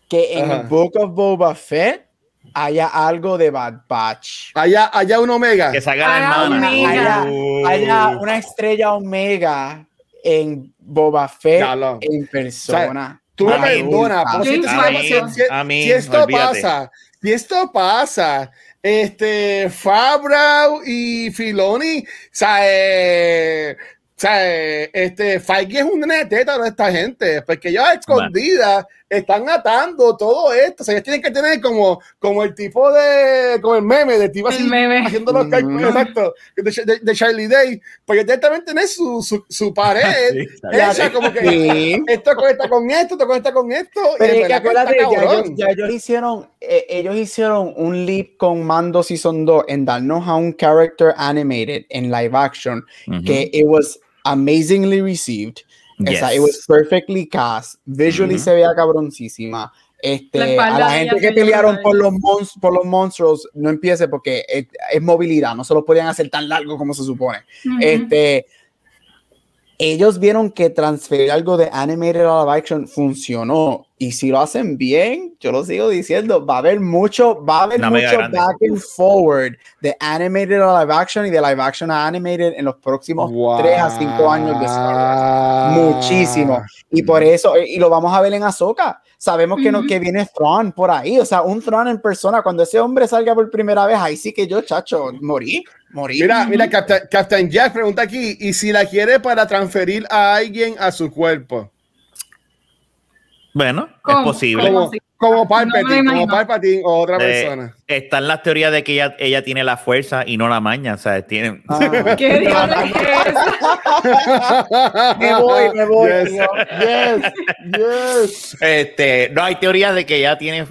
que en Ajá. el Book of Boba Fett haya algo de Bad Batch. allá, allá un Omega. Que salga la hermana. Omega. Haya, Uh. haya una estrella omega en Boba Fett en persona. Tú me perdonas, si, si- si- esto Olvídate. pasa, si esto pasa, este Fabra y Filoni, o sea, eh, sea, eh, este, Feige es un nene de esta gente, porque ellos a escondidas están atando todo esto. O sea, ellos tienen que tener como, como el tipo de, como el meme, de tipo así, El meme. haciendo los cálculos Mm. exactos de, de- de Charlie Day, porque directamente tiene su, su, su pared Sí, está hecha como que Sí. esto conecta con esto, esto conecta con esto. y Pero en es que acuérdate, ya ellos, ya ellos hicieron, eh, ellos hicieron un leap con Mando Season 2 en darnos a un character animated en live action Ujú. que it was amazingly received. Yes. it was perfectly cast. Visually Ujú. se veía cabroncísima. Este, La a la gente que pelearon por los, mons- por los monstruos, no empiece porque es, es movilidad, no se lo podían hacer tan largo como se supone. Este, ellos vieron que transferir algo de animated a live action funcionó. Y si lo hacen bien, yo lo sigo diciendo, va a haber mucho, va a haber Una mucho back and forward de animated a live action y de live action a animated en los próximos 3 a 5 años de Star Wars. Muchísimo. Y por eso, y lo vamos a ver en Ahsoka. Sabemos que, no, que viene Thrawn por ahí, o sea, un Thrawn en persona. Cuando ese hombre salga por primera vez, ahí sí que yo, chacho, morí, morí. Mira, mira, Captain, Captain Jack pregunta aquí, ¿y si la quiere para transferir a alguien a su cuerpo? Bueno, es ¿Cómo? posible. ¿Cómo? Como, como No Palpatine, como. Palpatine o otra Eh, persona. están las teorías de que ella, ella tiene la fuerza y no la maña. O sea, tiene. Ah. ¿Qué diablos es eso? me voy, me voy. Yes. Yes, yes. Este, no hay teorías de que ella tiene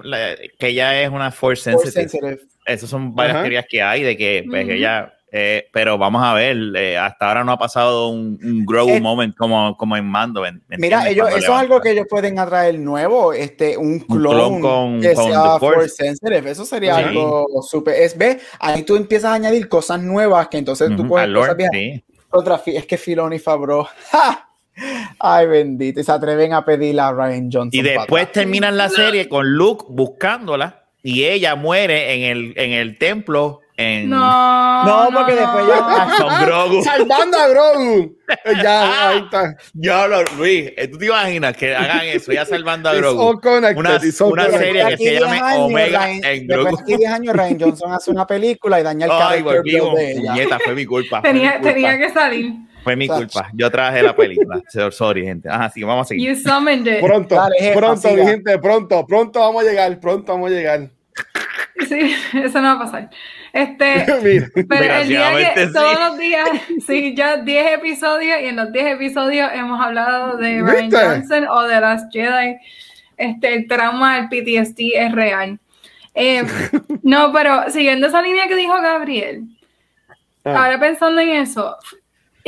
que ella es una force Force sensitive. Esas son varias Ajá. teorías que hay de que pues, ella. eh, pero vamos a ver, eh, hasta ahora no ha pasado un, un grow Eh, moment como, como en Mando. ¿me- me Mira, ellos, eso es algo que ellos pueden atraer nuevo, este, un clon, clon con- que con sea The Force. force sensitive. Eso sería Sí. algo súper. Es ve, ahí tú empiezas a añadir cosas nuevas que entonces tú Lord, cosas sí. Otra es que Filoni y Fabro. ¡ja! Ay, bendito. Y se atreven a pedirle a Ryan Johnson. Y después terminan la serie con Luke buscándola y ella muere en el, en el templo en No. No, porque después ya- con Grogu. Salvando a Grogu. Ya, ahí está. Yo lo, Luis, eh, ¿tú te imaginas que hagan eso? Ya salvando a Grogu. Una, una serie que se 10 llame años, Omega Ryan- en Después Grogu. de 10 años, Ryan Johnson hace una película y daña el Ay, build de ella. Puñeta, fue mi culpa. fue mi Tenía, culpa. tenía que salir. Fue mi culpa. Yo traje la película. So- Sorry, gente. Ajá, sí, vamos a seguir. You summoned it. Pronto, Dale, jefa, pronto, siga. mi gente, pronto, pronto vamos a llegar, pronto vamos a llegar. Sí, eso no va a pasar. Este, Mira, pero el día que sí. todos los días, sí, ya 10 episodios y en los 10 episodios hemos hablado de Ryan ¿Viste? Johnson o de las Jedi. Este, el trauma del PTSD es real. Eh, no, pero siguiendo esa línea que dijo Gabriel, Ah. ahora pensando en eso,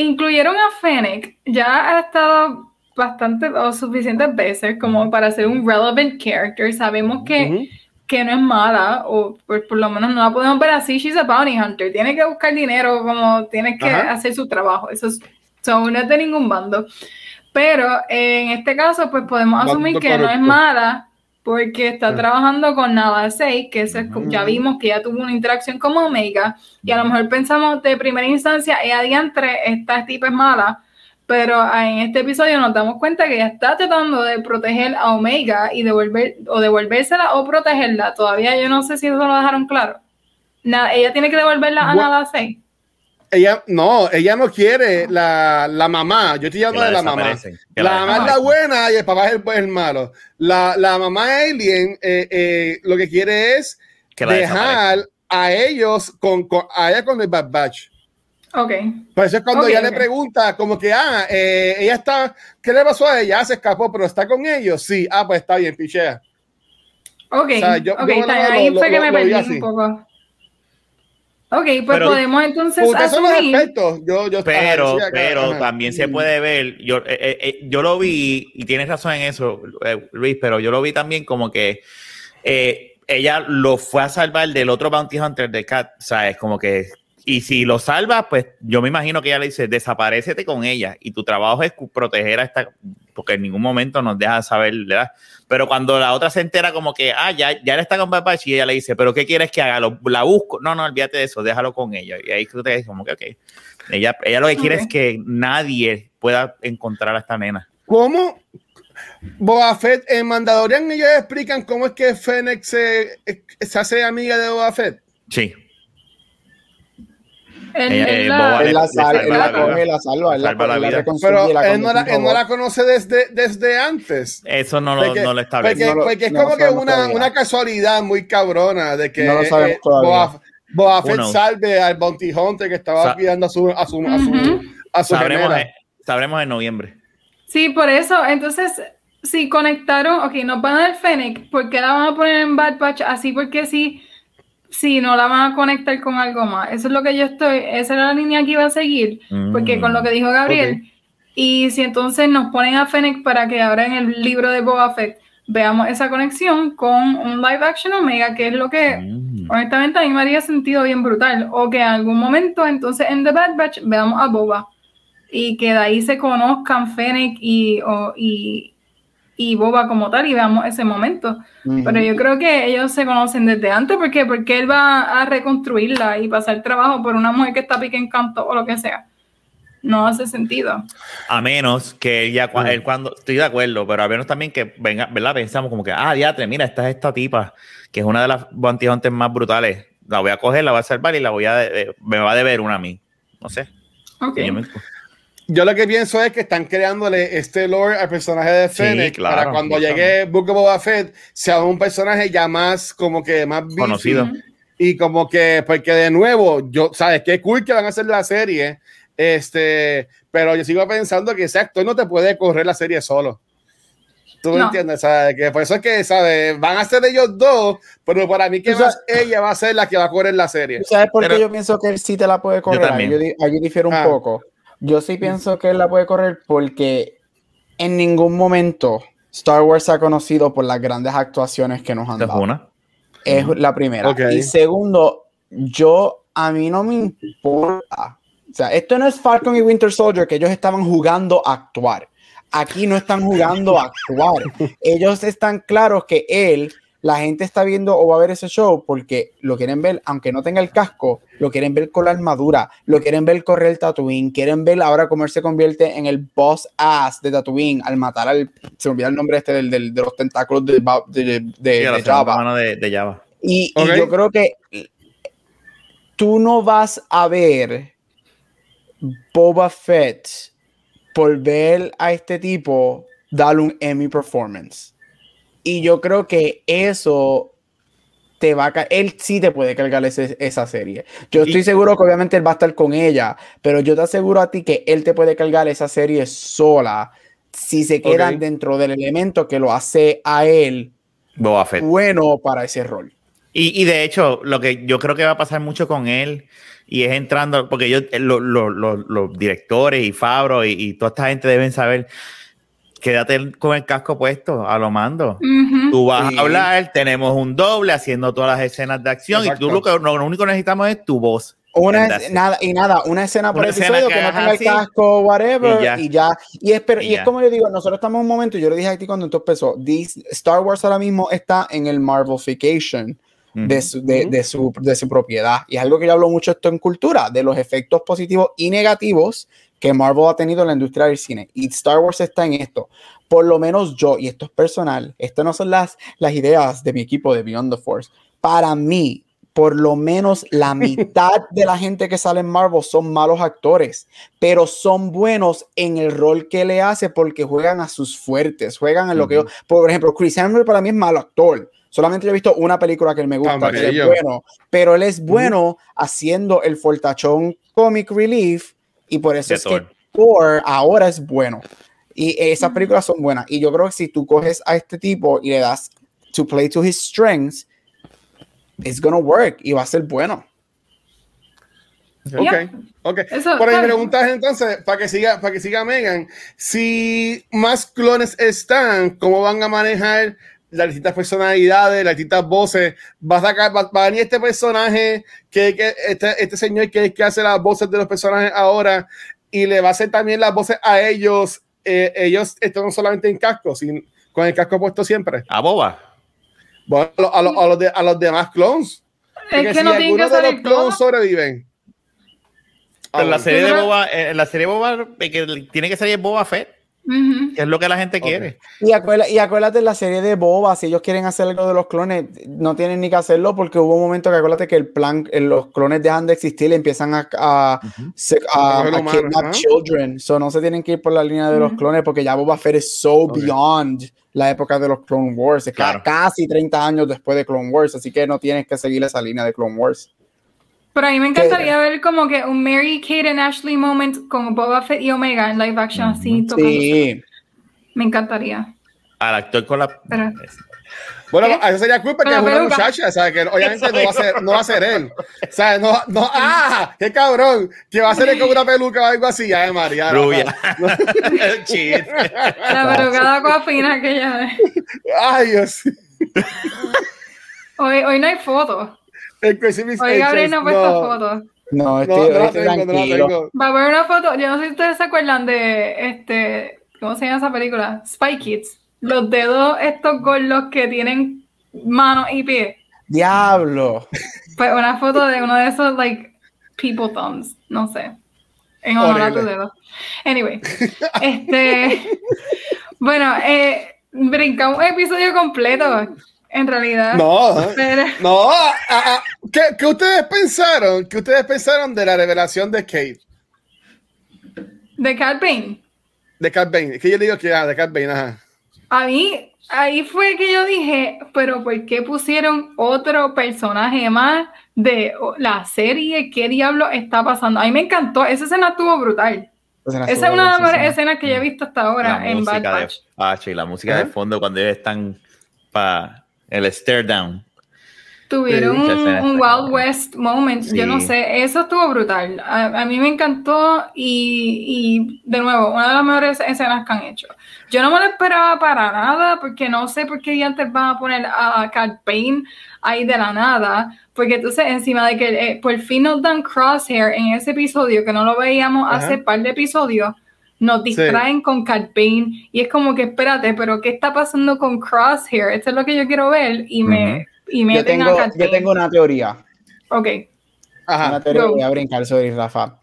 incluyeron a Fennec, ya ha estado bastante o suficientes veces como para ser un relevant character. Sabemos que que no es mala, o por, por lo menos no la podemos ver así, she's a bounty hunter, tiene que buscar dinero, como tiene que hacer su trabajo, eso es, so, no es de ningún bando. Pero eh, en este caso, pues podemos asumir que no es mala, porque está trabajando con Nada 6, que es ya vimos que ya tuvo una interacción con Omega, y a lo mejor pensamos de primera instancia, ella diantre, esta tipa es mala, pero en este episodio nos damos cuenta que ella está tratando de proteger a Omega y devolver o devolvérsela o protegerla. Todavía yo no sé si eso lo dejaron claro. Nada, ella tiene que devolverla a Nada 6. Ella, no, ella no quiere la, la mamá. Yo estoy hablando de la mamá. La mamá es la buena y el papá es el, el malo. La, la mamá alien eh, eh, lo que quiere es Que la dejar a ellos con, con- a ella con el Bad Batch. Ok. Por eso es cuando ella le pregunta, como que, ah, eh, ella está, ¿qué le pasó a ella? Ah, Se escapó, pero está con ellos. Sí, ah, pues está bien, pichea. Ok, sea, yo- ok, yo está bien, lo- ahí lo- fue que me perdí un poco. Ok, pues Pero- podemos entonces Ustedes son los asumir. expertos. Yo, yo, Pero, acá, pero también se puede ver, yo, eh, eh, eh, yo lo vi, y tienes razón en eso, eh, Luis, pero yo lo vi también como que eh, ella lo fue a salvar del otro Bounty Hunter de Cat, ¿sabes? Como que, y si lo salva, pues yo me imagino que ella le dice, desaparecete con ella, y tu trabajo es proteger a esta, porque en ningún momento nos deja saber, ¿verdad? Pero cuando la otra se entera como que, ah, ya, ya le está con Batch, y ella le dice, pero ¿qué quieres que haga? Lo- la busco. No, no, olvídate de eso, déjalo con ella. Y ahí tú te dices como que, ok. Ella, ella lo que quiere es que nadie pueda encontrar a esta nena. ¿Cómo? Boba Fett en Mandalorian ellos explican cómo es que Fennec se, se hace amiga de Boba Fett. Sí. Ella, la- salva él la coge, la salva, él la, Salva la vida. Pero él no, la, él no la conoce desde, desde antes. Eso no lo, Porque, no lo porque. No lo- porque es no como que una, una casualidad muy cabrona de que No eh, Fett salve al Bounty Hunter que estaba Sa- cuidando a su, a su, a su, a su Sabremos, eh, sabremos en noviembre. Sí, por eso, entonces, si conectaron, ok, nos van a dar Fennec, ¿por qué la van a poner en Bad Batch? Así porque sí, sí, no la van a conectar con algo más. Eso es lo que yo estoy, esa era la línea que iba a seguir, porque Mm. con lo que dijo Gabriel, y si entonces nos ponen a Fennec para que ahora en el libro de Boba Fett veamos esa conexión con un live action Omega, que es lo que Mm. honestamente a mí me haría sentido bien brutal, o que en algún momento entonces en The Bad Batch veamos a Boba y que de ahí se conozcan Fennec y, o- y, y Boba como tal y veamos ese momento. Ujú. Pero yo creo que ellos se conocen desde antes porque porque él va a reconstruirla y pasar trabajo por una mujer que está pique en canto o lo que sea. No hace sentido. A menos que él ya, cua- él cuando, estoy de acuerdo, pero a menos también que venga, ¿verdad? Pensamos como que, ah, diatre, mira, esta es esta tipa, que es una de las bounty hunters más brutales. La voy a coger, la voy a salvar y la voy a, eh, me va a deber una a mí. No sé. Ok. Yo Yo lo que pienso es que están creándole este lore al personaje de Sí, Fennec claro, para cuando yo llegue Book of Boba Fett sea un personaje ya más como que más Conocido. y como que porque de nuevo yo sabes qué cool que van a hacer la serie este pero yo sigo pensando que ese actor no te puede correr la serie solo tú me No. entiendes ¿sabes? que por eso es que sabes van a ser ellos dos pero para mí que más ella va a ser la que va a correr la serie ¿Tú ¿Sabes por qué yo pienso que él sí te la puede correr? también. Yo di- Allí difiero un Ah. poco. Yo sí pienso que él la puede correr porque en ningún momento Star Wars se ha conocido por las grandes actuaciones que nos han dado. una. Es la primera. Y segundo, yo, a mí no me importa. O sea, esto no es Falcon y Winter Soldier, que ellos estaban jugando a actuar. Aquí no están jugando a actuar. Ellos están claros que él, la gente está viendo o va a ver ese show porque lo quieren ver, aunque no tenga el casco, lo quieren ver con la armadura, lo quieren ver correr el Tatooine, quieren ver ahora cómo él se convierte en el boss ass de Tatooine al matar al, se me olvida el nombre este del, del- de los tentáculos de, de, de- Sí, mano Java. Y, y yo creo que tú no vas a ver Boba Fett por ver a este tipo darle un Emmy performance. Y yo creo que eso te va a él sí te puede cargar ese- esa serie. Yo estoy seguro que obviamente él va a estar con ella, pero yo te aseguro a ti que él te puede cargar esa serie sola si se quedan dentro del elemento que lo hace a él Boba Fett. bueno para ese rol. Y, y de hecho, lo que yo creo que va a pasar mucho con él, y es entrando, porque yo, lo- lo- lo- los directores y Fabro y, y toda esta gente deben saber, quédate con el casco puesto, a lo mando. Ujú. Tú vas Sí. a hablar, tenemos un doble haciendo todas las escenas de acción, Exacto. y tú lo, que, lo único que necesitamos es tu voz. Una es- nada, y nada, una escena por Una escena episodio que que, no tenga el así, casco, whatever, y ya. y ya. Y es, pero- Y y es como yo digo, nosotros estamos en un momento, yo lo dije a ti cuando esto empezó, this- Star Wars ahora mismo está en el Marvelification de, su, de, de su, de su propiedad. Y es algo que yo hablo mucho esto en cultura, de los efectos positivos y negativos que Marvel ha tenido en la industria del cine. Y Star Wars está en esto. Por lo menos yo, y esto es personal, estas no son las, las ideas de mi equipo de Beyond the Force. Para mí, por lo menos la mitad de la gente que sale en Marvel son malos actores, pero son buenos en el rol que le hace porque juegan a sus fuertes, juegan en lo que yo, por ejemplo, Chris Hemsworth para mí es malo actor. Solamente he visto una película que él me gusta, que él es Amarillo. bueno, pero él es bueno haciendo el fortachón comic relief y por eso De es que Thor. Ahora es bueno. Y esas películas son buenas. Y yo creo que si tú coges a este tipo y le das to play to his strengths, it's gonna work y va a ser bueno. Ok, Yeah. ok. Eso, Por ahí claro. preguntas entonces, para que siga, para que siga Megan, si más clones están, ¿cómo van a manejar las distintas personalidades, las distintas voces? ¿Va a sacar, va, va a venir este personaje, que, que este, este señor que, que hace las voces de los personajes ahora, y le va a hacer también las voces a ellos? eh, ellos están solamente en casco, sin, con el casco puesto siempre. A Boba. Bueno, a, lo- a, lo- a los, de- a los demás clones. Es que si no tienen que de los clones sobreviven. Pero en la Ah, serie de Boba, en la serie de Boba, eh, que tiene que salir Boba Fett. Ujú. Que es lo que la gente Ok. quiere. Y, acuérdate, y acuérdate la serie de Boba, si ellos quieren hacer algo de los clones, no tienen ni que hacerlo porque hubo un momento que acuérdate que el plan, eh, los clones dejan de existir y empiezan a, a, se- a- A a kidnap ajá. children. So no se tienen que ir por la línea de los Ujú. clones porque ya Boba Fett es so Ok. beyond la época de los Clone Wars, es Claro. casi 30 años después de Clone Wars, así que no tienes que seguir esa línea de Clone Wars. Pero a mí me encantaría ver como que un Mary Kate and Ashley moment con Boba Fett y Omega en live action así. Sí. Me encantaría. Al actor con la. Pero- Bueno, ¿Qué? eso sería culpa que Con es una muchacha, ¿sabes? Que obviamente no va, a ser, no va a ser él. O sea, no, no, ¡ah! ¡Qué cabrón! Que va a ser él con una peluca o algo así, ya de María. Rubia. El chiste. La pelucada coafina que ya Ay, Dios. Hoy, hoy no hay fotos. El Crazy Miss Hoy Gabriel no ha puesto fotos. No, No, estoy, no tengo, tranquilo. Va a haber una foto. Yo no sé si ustedes se acuerdan de este. ¿Cómo se llama esa película? Spy Kids. Los dedos estos gordos que tienen manos y pies. Diablo. Pues una foto de uno de esos, like, people thumbs. No sé. En honor a tu Horrible. dedo. Anyway. Este. bueno, eh, brincamos un episodio completo. En realidad. No, Pero- no. ah, ah, ¿Qué, qué ustedes pensaron? ¿Qué ustedes pensaron de la revelación de Kate? de Cat Bane. De Cat Bane. Es que yo digo que ah, de Cat Bane, ajá. A mí, ahí fue que yo dije, pero ¿por qué pusieron otro personaje más de la serie? ¿Qué diablo está pasando? A mí me encantó, esa escena estuvo brutal. Esa es una de las mejores escenas que yo he visto hasta ahora La en Bad de y la música de Ajá. fondo cuando ellos están para el stare down. Tuvieron Sí, un, un Wild. West moment, yo no Sí. sé, eso estuvo brutal. A, a mí me encantó y, y, de nuevo, una de las mejores escenas que han hecho. Yo no me lo esperaba para nada porque no sé por qué antes van a poner a Cat Bane ahí de la nada, porque entonces encima de que eh, por fin nos dan Crosshair en ese episodio, que no lo veíamos Ajá. hace par de episodios, nos distraen con Cat Bane y es como que espérate, pero ¿qué está pasando con Crosshair? Esto es lo que yo quiero ver y me... Y Yo meten a tengo, Cat yo tengo una teoría. Ok. Ajá. Una teoría Go. voy a brincar sobre Rafa.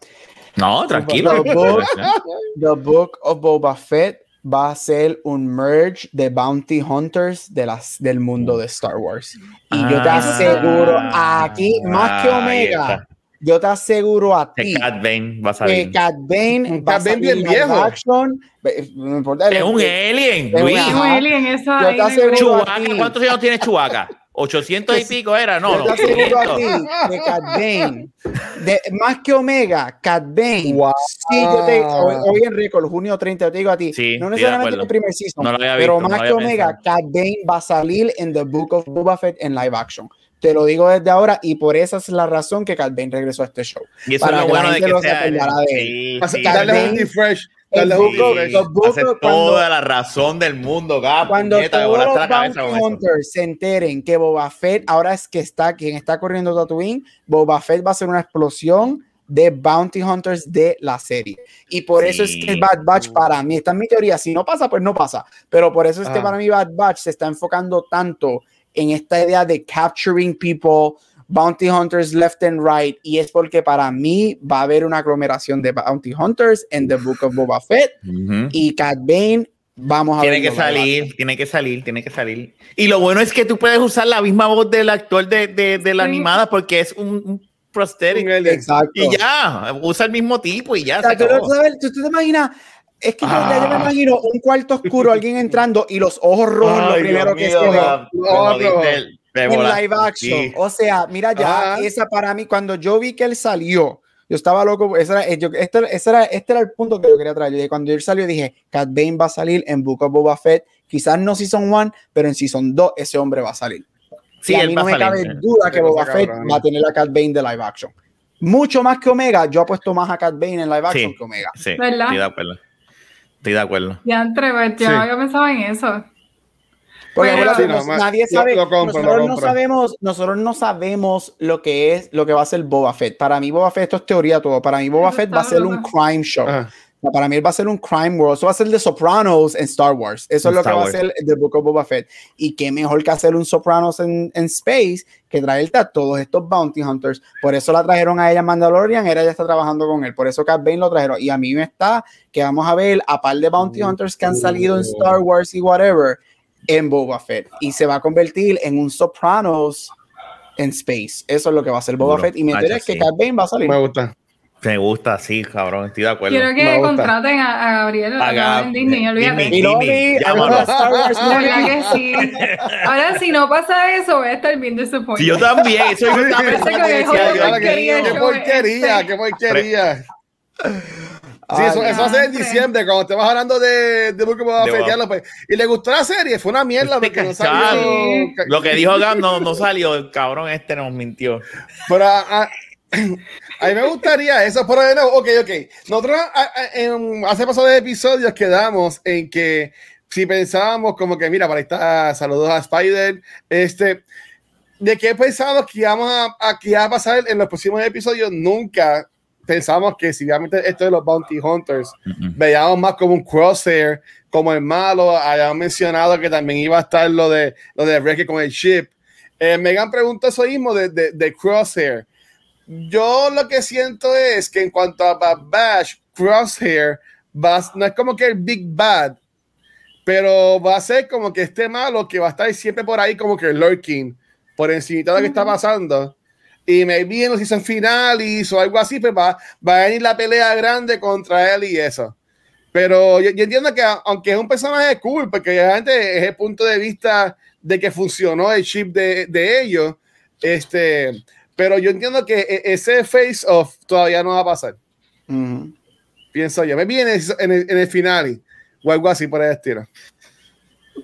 No, tranquilo. The Book, The Book of Boba Fett va a ser un merge de Bounty Hunters de las, del mundo de Star Wars. Y yo te Ah, aseguro aquí, más que Omega. Yo te aseguro a Que ti Cat Bane va a que salir. Cat Bane va a salir bien live viejo. action. Ve- No importa. Es un alien, Es un. Alien, eso Yo te aseguro-. Chubaca. ¿cuántos años tiene Chubaca? 800 y pico era, no, yo te aseguro a 500. ti que Cat Bane, de, más que Omega, Cat Bane, Wow. sí, yo te, hoy, hoy en récord, junio 30, yo te digo a ti, Sí, no de necesariamente acuerdo. el primer season, No lo había pero no más que Omega, pensado. Cat Bane va a salir en The Book of Boba Fett en live action. Te lo digo desde ahora y por esa es la razón que Bane regresó a este show. Y eso Para es lo que bueno de que no se sea. acordara de él. Sí, sí, darle un refresh. Darle un Hace of- cuando- toda la razón del mundo, Gap. Cuando puñeta, todos los la cabeza Bounty con se enteren que Boba Fett ahora es que está quien está corriendo Tatooine, Boba Fett va a ser una explosión de Bounty Hunters de la serie. Y por eso es Sí. que Bad Batch para mí, esta es mi teoría, si no pasa, pues no pasa. Pero por eso es que Ah. para mí Bad Batch se está enfocando tanto en esta idea de capturing people, Bounty Hunters left and right, y es porque para mí va a haber una aglomeración de Bounty Hunters en The Book of Boba Fett y Cat Bane. Vamos a Tiene que salir, tiene que salir, tiene que salir. Y lo bueno es que tú puedes usar la misma voz del actor de, de, de la Sí. animada porque es un, un prosthetic. Exacto. Y ya, usa el mismo tipo y ya O sea, se tú, acabó. tú sabes- tú- tú te imaginas, es que yo, ya yo me Ah. imagino un cuarto oscuro, alguien entrando y los ojos rojos, lo Ay, primero Dios que mío, se ve en live action. Sí. O sea, mira ya, Ajá. esa para mí, cuando yo vi que él salió, yo estaba loco, ese era, yo- este, ese era, este era el punto que yo quería traer. Yo dije, cuando él salió, dije, Cat Bane va a salir en Book of Boba Fett, quizás no Season 1, pero en Season 2 ese hombre va a salir. Sí, y a mí no me salir. cabe duda que Boba Fett va a tener a Cat Bane de live action. Mucho más que Omega, yo apuesto más a Cat Bane en live action Sí. que Omega. Sí, ¿Verdad? estoy de acuerdo. Estoy de acuerdo. Ya entre, pues, yo no había pensado en eso. Porque Sí, no, nadie lo- sabe, lo compro, nosotros lo no sabemos, nosotros no sabemos lo que es, lo que va a ser Boba Fett. Para mí Boba Fett, esto es teoría todo, para mí Boba Eso Fett va a ser un crime show. Ajá. Para mí él va a ser un crime world. Eso va a ser de Sopranos en Star Wars. Eso es lo que va a ser The Book of Boba Fett. Y qué mejor que hacer un Sopranos en, en Space que traerte a todos estos Bounty Hunters. Por eso la trajeron a ella Mandalorian. Ella ya está trabajando con él. Por eso Cat Bane lo trajeron. Y a mí me está que vamos a ver a par de Bounty Hunters que han salido en Star Wars y whatever en Boba Fett. Y se va a convertir en un Sopranos en Space. Eso es lo que va a hacer Boba Fett. Y me interesa que Cat Bane va a salir. Me gusta. Me gusta, sí, cabrón, estoy de acuerdo. Quiero que contraten a, a Gabriel a Gab en Disney, olvídate. Disney, Disney, llámalo. Que sí. Ahora, si no pasa eso, voy a estar bien disappointed. Sí, yo también, eso yo también qué, porquería, este. qué porquería. Sí, eso, eso ser en diciembre, cuando te vas hablando de, de Book of pues. Y le gustó la serie, fue una mierda porque no salió. Lo que dijo Gab no, no salió, el cabrón este nos mintió. Pero a, a- a mí me gustaría eso, pero de nuevo, ok, ok. Nosotros en- hace pasados episodios quedamos en que si pensábamos como que, mira, para ahí está, saludos a Spider, este, de qué pensábamos que íbamos a, a, que iba a pasar en los próximos episodios, nunca pensamos que si obviamente esto de los Bounty Hunters, veíamos más como un crosshair, como el malo, habían mencionado que también iba a estar lo de lo de Wreck-It con el ship. Eh, Megan preguntó eso mismo de, de, de crosshair. Yo lo que siento es que en cuanto a Bad Bash, Crosshair va, no es como que el Big Bad, pero va a ser como que este malo que va a estar siempre por ahí como que lurking, por encima de lo que está pasando. Y maybe en los season finales o algo así, pues va, va a venir la pelea grande contra él y eso. Pero yo, yo entiendo que aunque es un personaje cool, porque obviamente es el punto de vista de que funcionó el chip de, de ellos, este, pero yo entiendo que e- ese face off todavía no va a pasar. Ujú. Pienso yo. Me viene en el, en el, en el final o algo así por el estilo.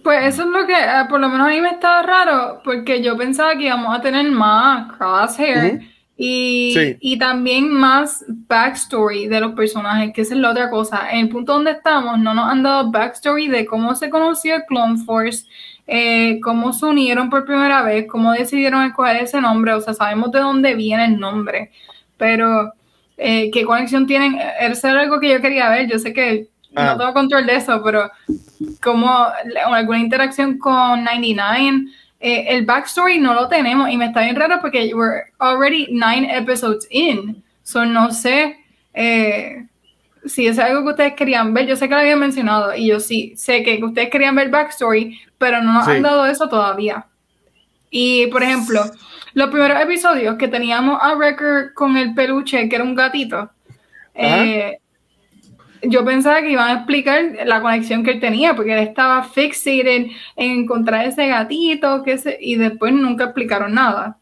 Pues eso es lo que, eh, por lo menos a mí me estaba raro, porque yo pensaba que íbamos a tener más crosshair y, Sí. y también más backstory de los personajes, que esa es la otra cosa. En el punto donde estamos, no nos han dado backstory de cómo se conoció el Clone Force, eh, cómo se unieron por primera vez, cómo decidieron escoger ese nombre, o sea, sabemos de dónde viene el nombre, pero eh, qué conexión tienen, eso era algo que yo quería ver, yo sé que Ah. no tengo control de eso, pero como alguna interacción con 99. eh, el backstory no lo tenemos y me está bien raro porque we're already nine episodes in. So no sé eh, si es algo que ustedes querían ver. Yo sé que lo habían mencionado y yo sí sé que ustedes querían ver backstory, pero no nos Sí. han dado eso todavía. Y por ejemplo, los primeros episodios que teníamos a Wrecker con el peluche, que era un gatito. eh, yo pensaba que iban a explicar la conexión que él tenía, porque él estaba fixated en encontrar ese gatito, que se, y después nunca explicaron nada.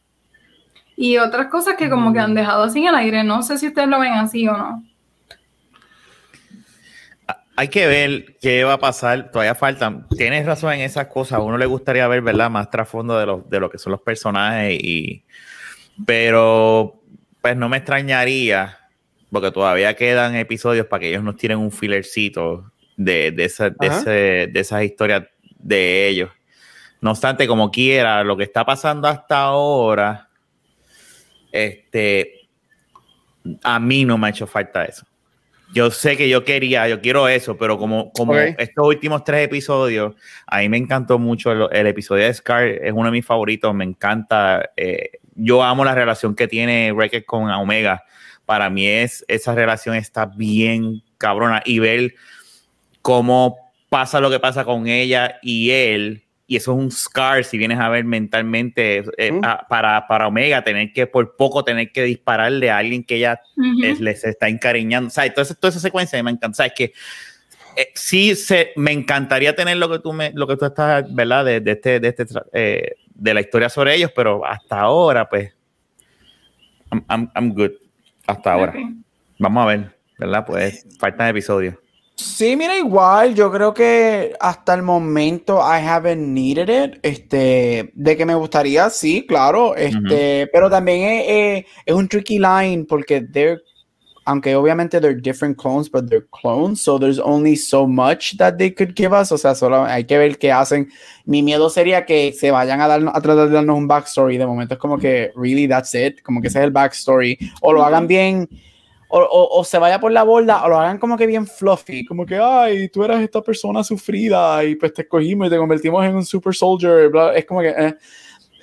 Y otras cosas que como que han dejado así en el aire, no sé si ustedes lo ven así o no. Hay que ver qué va a pasar, todavía faltan. Tienes razón en esas cosas, a uno le gustaría ver, ¿verdad? Más trasfondo de lo, de lo que son los personajes y... Pero, pues no me extrañaría, porque todavía quedan episodios para que ellos nos tiren un filercito de, de, esa- de, Ajá. ese- de esas historias de ellos. No obstante, como quiera, lo que está pasando hasta ahora, este, a mí no me ha hecho falta eso. Yo sé que yo quería, yo quiero eso, pero como, como estos últimos tres episodios, a mí me encantó mucho el, el episodio de Scar, es uno de mis favoritos, me encanta. eh, yo amo la relación que tiene Wrecker con Omega. Para mí es, esa relación está bien cabrona y ver cómo pasa lo que pasa con ella y él, y eso es un scar si vienes a ver mentalmente eh, Mm. a- para, para Omega, tener que por poco tener que dispararle a alguien que es- les está encariñando. O sea, entonces toda esa secuencia me encanta. O sea, es que eh, sí se, me encantaría tener lo que tú me, lo que tú estás, ¿verdad? De, de este, de este, tra- eh, de la historia sobre ellos, pero hasta ahora, pues, I'm, I'm- I'm good. Hasta ahora. Vamos a ver, ¿verdad? Pues faltan episodios. Sí, mira, igual, yo creo que hasta el momento I haven't needed it. Este, de que me gustaría, sí, claro. Este, pero también es, es- es un tricky line porque they're, aunque obviamente they're different clones, but they're clones, so there's only so much that they could give us. O sea, solo hay que ver qué hacen. Mi miedo sería que se vayan a dar a tratar de darnos un backstory. De momento es como que, really, that's it. Como que ese es el backstory. O lo hagan bien o, o- se vaya por la borda o lo hagan como que bien fluffy, como que, ay, tú eras esta persona sufrida y pues te escogimos y te convertimos en un super soldier, bla", es como que... eh.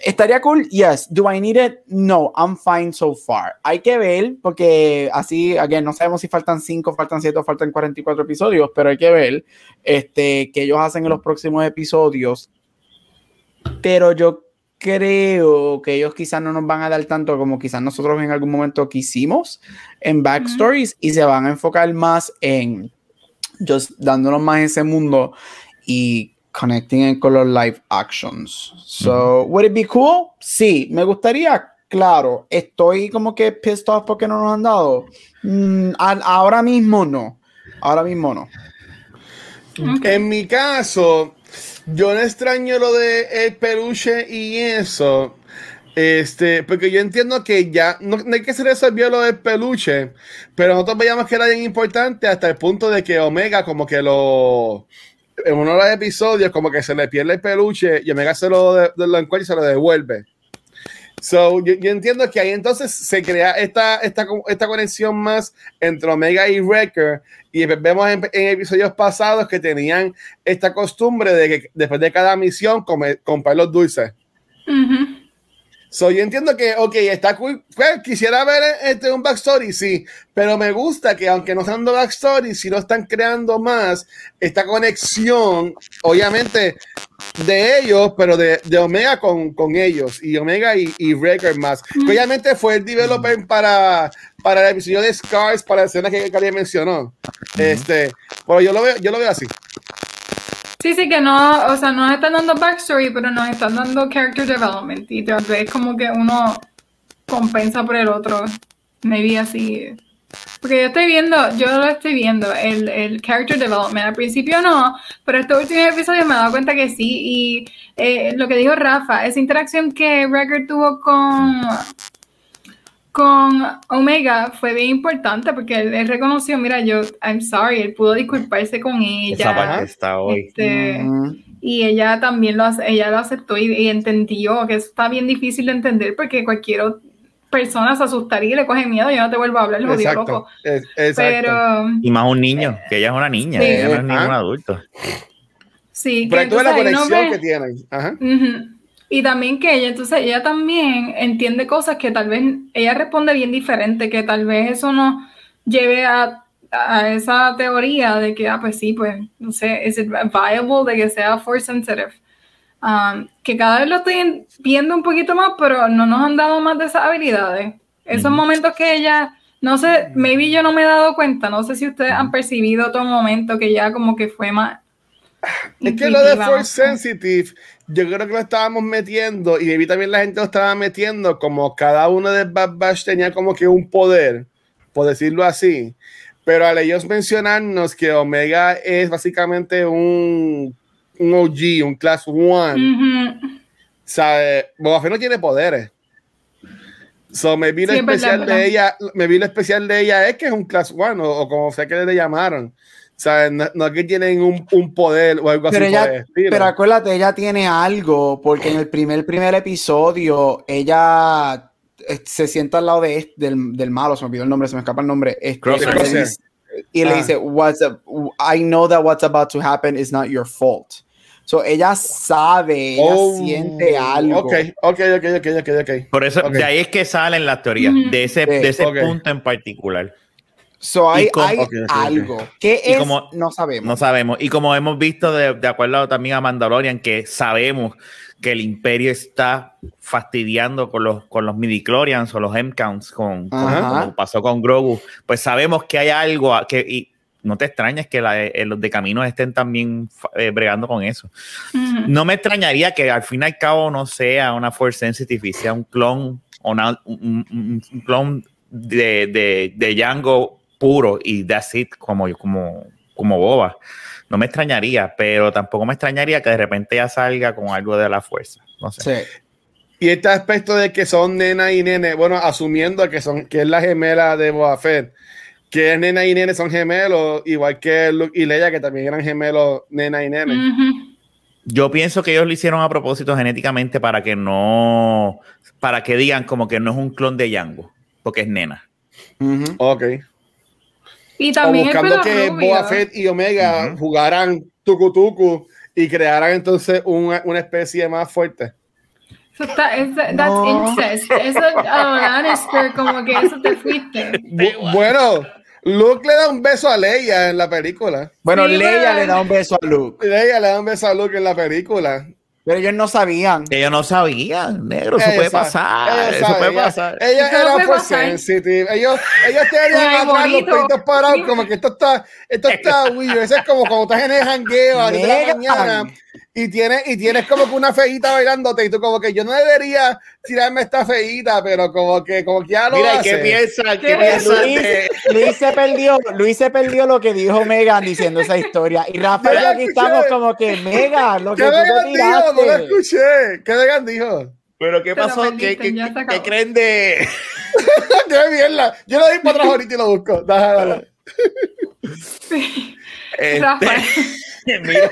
Estaría cool, yes. Do I need it? No, I'm fine so far. Hay que ver, porque así, again, no sabemos si faltan 5, faltan 7 o faltan 44 episodios, pero hay que ver este, que ellos hacen en los próximos episodios. Pero yo creo que ellos quizás no nos van a dar tanto como quizás nosotros en algún momento quisimos en backstories y se van a enfocar más en just dándonos más ese mundo y connecting it con los live actions. So, would it be cool? Sí, me gustaría. Claro, estoy como que pissed off porque no nos han dado. Mm, a- ahora mismo no. Ahora mismo no. En mi caso, yo no extraño lo de el peluche y eso. Este, porque yo entiendo que ya no, no hay que se resolvió lo del peluche, pero nosotros veíamos que era bien importante hasta el punto de que Omega, como que lo en uno de los episodios, como que se le pierde el peluche y Omega se lo, de, lo encuentra y se lo devuelve. So, yo, entiendo que ahí entonces se crea esta, esta, esta conexión más entre Omega y Wrecker. Y vemos en, episodios pasados que tenían esta costumbre de que después de cada misión comer, comprar los dulces. Ujú. So, yo entiendo que, ok, está cool. Pues, quisiera ver este, un backstory, sí, pero me gusta que aunque no están dando backstory, si no están creando más esta conexión, obviamente, de ellos, pero de, de Omega con, con ellos, y Omega y, y Wrecker más. Que obviamente fue el developer para, para el episodio de Scars, para la escena que Cari mencionó. Este, pero yo lo veo, yo lo veo así. Sí, sí, que no, o sea, nos están dando backstory, pero nos están dando character development. Y tal vez como que uno compensa por el otro. Maybe así. Porque yo estoy viendo, yo lo estoy viendo, el, el character development. Al principio no, pero este último episodio me he dado cuenta que sí. Y eh, lo que dijo Rafa, esa interacción que Record tuvo con, con Omega fue bien importante porque él, él reconoció, mira, yo, I'm sorry, él pudo disculparse con ella. Esa parte está hoy. Este, Mm. y ella también lo, ella lo aceptó y, y entendió que eso está bien difícil de entender porque cualquier persona se asustaría y le coge miedo. Yo no te vuelvo a hablar, lo Exacto. loco. Es- exacto. Pero Y más un niño, que ella es una niña, Sí. ella no es ningún Ajá. adulto. sí, que Pero la entonces uno conexión ve- que tienen. Ajá. Ujú. Y también que ella, entonces ella también entiende cosas que tal vez ella responde bien diferente, que tal vez eso nos lleve a, a esa teoría de que, ah, pues sí, pues, no sé, es it viable de que sea force sensitive. Um, que cada vez lo estoy viendo un poquito más, pero no nos han dado más de esas habilidades. Esos momentos que ella, no sé, maybe yo no me he dado cuenta, no sé si ustedes han percibido otro momento que ya como que fue más... Es que lo de Force. Sensitive, yo creo que lo estábamos metiendo y vi también la gente lo estaba metiendo como cada uno de Bad Batch tenía como que un poder, por decirlo así. Pero al ellos mencionarnos que Omega es básicamente un, un OG, un Class One, Ujú. ¿sabe? Boba Fett no tiene poderes. So, me vi lo Sí, es verdad, especial es de verdad. ella, me vi lo especial de ella es que es un Class One o, o como sea que le llamaron. ¿Sabe? No, no es que tienen un, un poder o algo Pero, así ella, pero acuérdate, ella tiene algo, porque en el primer, primer episodio, ella eh, se sienta al lado de este- del, del malo, se me olvidó el nombre, se me escapa el nombre. este, Crosser. y le dice- y le Ah. dice, what's up? I know that what's about to happen is not your fault. So ella sabe, ella Oh, siente algo. Ok, ok, ok, ok, ok. Por eso, de ahí es que salen las teorías, de ese, Sí. de ese punto en particular. So hay, como- hay Ok, ok, ok. algo. ¿Qué Y es? como- no sabemos. No sabemos. Y como hemos visto, de, de acuerdo también a Mandalorian, que sabemos que el Imperio está fastidiando con los, con los midichlorians o los M-Counts, con, con- como pasó con Grogu. Pues sabemos que hay algo que. Y, no te extrañes que la- eh, los de caminos estén también eh, bregando con eso. Ujú. No me extrañaría que al fin y al cabo no sea una Force Sensitive y sea un clon o una- un, un- un clon de, de, de Django puro y that's it, como, como, como boba. No me extrañaría, pero tampoco me extrañaría que de repente ya salga con algo de la fuerza. No sé. Sí. Y este aspecto de que son nena y nene, bueno, asumiendo que son que es la gemela de Boba Fett, que es nena y nene son gemelos, igual que Luke y Leia, que también eran gemelos nena y nene. Yo pienso que ellos lo hicieron a propósito genéticamente para que no, para que digan como que no es un clon de Django, porque es nena. Ujú. Ok. Y o también el buscando que. Boba Fett y Omega Ujú. jugaran tucu tucu y crearan entonces una, una especie más fuerte. Eso está, es, that's No. incest. Eso, a Lannister, como que eso te fuiste. Bu- bueno, Luke le da un beso a Leia en la película. Bueno, Sí, Leia pero- le da un beso a Luke, Leia le da un beso a Luke en la película. Pero ellos no sabían. Ellos no sabían, negro, eso puede pasar. Eso puede pasar. Ella Eso no era puede por sensitive. Ellos, ellos tenían atrás los peitos parados, como que esto está, esto está weird. Eso es como cuando estás en el jangueo a las 10 de la mañana y tienes, y tienes como que una feita bailándote y tú como que yo no debería tirarme esta feita, pero como que, como que ya lo Mira, ¿y hace. ¿qué piensa? ¿Qué ¿Qué? piensa Luis, se perdió, Luis se perdió lo que dijo Megan diciendo esa historia. Y Rafa y Yo yo la aquí escuché. estamos como que Megan, lo que ¿Qué tú te dijo? No lo escuché. ¿Qué Megan dijo? ¿Pero qué pasó? ¿Qué, perdiste, qué, qué- creen de...? ¡Qué mierda! Yo lo di para atrás ahorita y lo busco. Dale, dale. Este, Rafael. mira,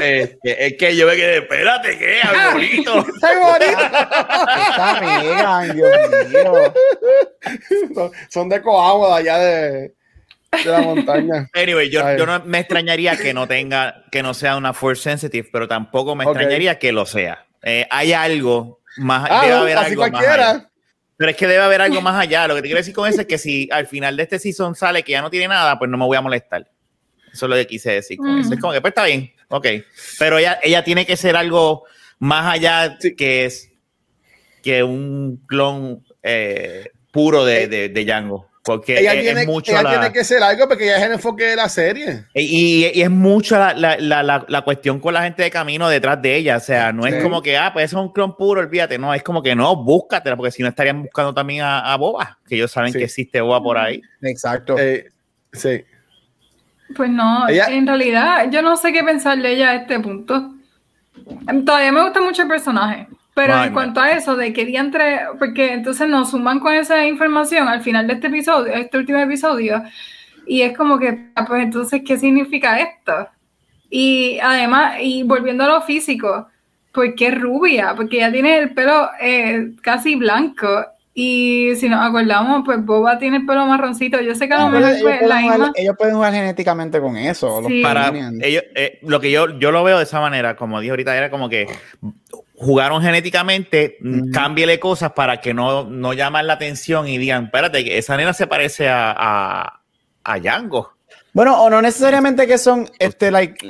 este, es que yo me quedé, espérate, ¿qué? Ah. Bonito. ¡Ay, bonito! Esta Megan, Dios mío. Son- Son de Coagua, de allá de, de la montaña. Anyway, yo, yo no me extrañaría que no tenga, que no sea una force sensitive, pero tampoco me extrañaría que lo sea. Eh, hay algo más, Ah, debe haber así algo más cualquiera. allá. Pero es que debe haber algo más allá. Lo que te quiero decir con eso es que si al final de este season sale que ya no tiene nada, pues no me voy a molestar. Eso es lo que quise decir con Mm. eso. Es como que pues está bien, ok. Pero ella, ella tiene que ser algo más allá Sí. que es que un clon eh, puro de, de, de Django. Porque Ella, es, tiene, es mucho ella la- tiene que ser algo porque ella es el enfoque de la serie. y, y es mucho la, la, la, la, la cuestión con la gente de camino detrás de ella. O sea, no Sí. es como que, ah, pues eso es un clon puro, olvídate. No, es como que no, búscatela, porque si no estarían buscando también a, a Boba, que ellos saben Sí. que existe Boba por ahí. Exacto. Eh, sí. Pues no, Ella- en realidad yo no sé qué pensar de ella a este punto. Todavía me gusta mucho el personaje, pero Ay, en cuanto a eso de que diantre, porque entonces nos suman con esa información al final de este episodio, este último episodio, y es como que, ah, pues entonces, ¿qué significa esto? Y además, y volviendo a lo físico, ¿por qué rubia? Porque ella tiene el pelo eh, casi blanco. Y si nos acordamos, pues Boba tiene el pelo marroncito. Yo sé que a lo mejor ellos pues, la jugar, misma. ellos pueden jugar genéticamente con eso. los Sí. Para ellos, eh, lo que yo, yo lo veo de esa manera, como dije ahorita, era como que jugaron genéticamente, cámbiele cosas para que no, no llamen la atención y digan, espérate, que esa nena se parece a, a, a Django. Bueno, o no necesariamente que son este like,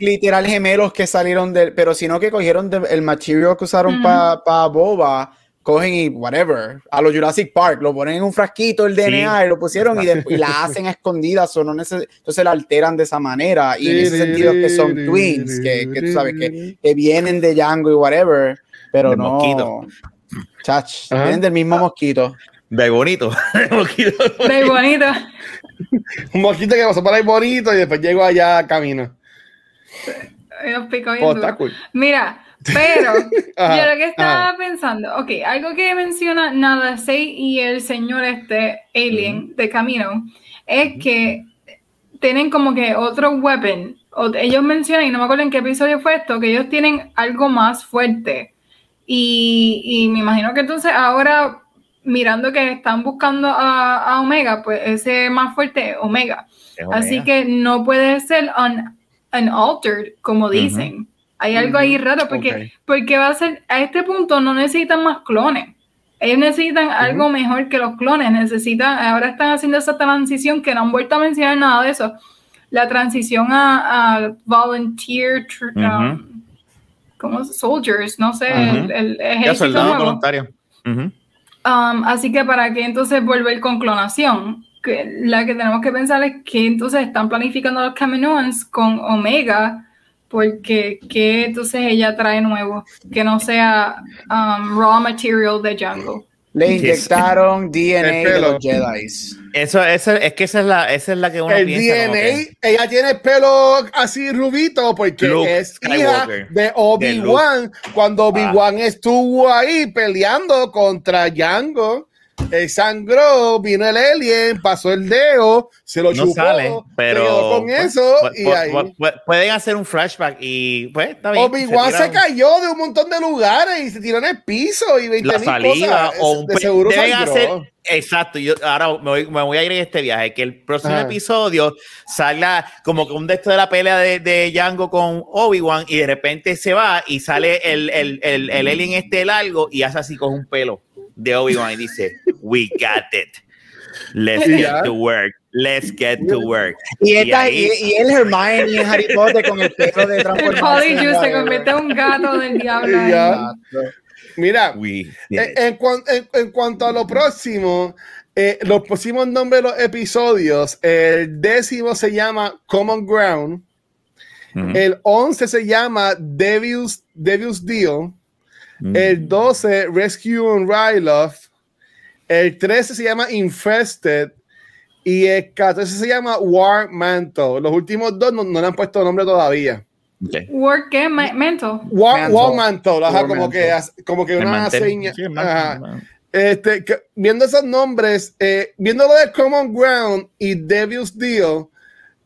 literal gemelos que salieron del, pero sino que cogieron de- el material que usaron Ujú. para Boba, cogen y whatever, a los Jurassic Park, lo ponen en un frasquito el Sí. DNA y lo pusieron y, la hacen a escondidas o no neces- entonces la alteran de esa manera y en ese sentido es que son twins, que, que tú sabes que, que vienen de Django y whatever, pero Del no. mosquito. Chach, Ajá. vienen del mismo mosquito. De bonito. De bonito. De bonito. Un mosquito que pasó por ahí bonito y después llego allá camino. Nos picó bien Oh, cool. Mira, pero Ajá, yo lo que estaba ajá. pensando, ok, algo que menciona Nada Sei y el señor este alien de camino es que tienen como que otro weapon. O, ellos mencionan, y no me acuerdo en qué episodio fue esto, que ellos tienen algo más fuerte. Y, y me imagino que entonces ahora, mirando que están buscando a, a Omega, pues ese más fuerte es Omega. Así que no puede ser un, unaltered, como dicen. Hay algo ahí raro porque, porque va a ser, a este punto no necesitan más clones. Ellos necesitan algo mejor que los clones. Necesitan, ahora están haciendo esa transición que no han vuelto a mencionar nada de eso. La transición a, a volunteer, um, como soldiers, no sé, el, el Ya, ejército soldado nuevo. voluntario. Um, así que para que entonces volver con clonación, que la que tenemos que pensar es que entonces están planificando los Kaminoans con Omega, porque que entonces ella trae nuevo, que no sea um, raw material de Django. Le Yes. inyectaron DNA de los Jedi. Eso, eso- es que esa es la, esa es la que uno el piensa. como DNA, que- ella tiene el pelo así rubito porque Luke es hija Skywalker. de Obi-Wan. Cuando Obi-Wan estuvo ahí peleando contra Django, él sangró, vino el alien, pasó el dedo, se lo No chupó, sale, pero quedó con pues, eso pu- y pu- ahí. pu- pu- pueden hacer un flashback y pues está bien. Obi-Wan se, cayó de un montón de lugares y se tiró en el piso y 20 la saliva cosas. o un de seguro deben sangró. hacer exacto yo ahora me voy, me voy a ir en este viaje que el próximo Ajá. episodio salga como que un de esto de la pelea de, de Django con Obi-Wan y de repente se va y sale el, el, el, el alien este largo y hace así con un pelo de Obi-Wan y dice we got it let's Y get to work let's get to work Y, Y esta, ahí- y, y el Hermione y el Harry Potter con el pelo de El transformación. Polyjuice se convierte en un gato del diablo. Y ya. ahí. Mira, we en, cuanto a lo próximo, eh, los próximos nombres de los episodios, el décimo se llama Common Ground, el 11 se llama Devil's, Devil's Deal, Mm. el 12 Rescue on Ryloth, el 13 se llama Infested y el 14 se llama War Mantle. Los últimos dos no, no le han puesto nombre todavía. Ok. Work ¿qué? Mental. War Mantle. War Mantle, ajá, War como, Mantle. Que, como que una seña. Sí. Este, que- viendo esos nombres, eh, viendo lo de Common Ground y Devil's Deal,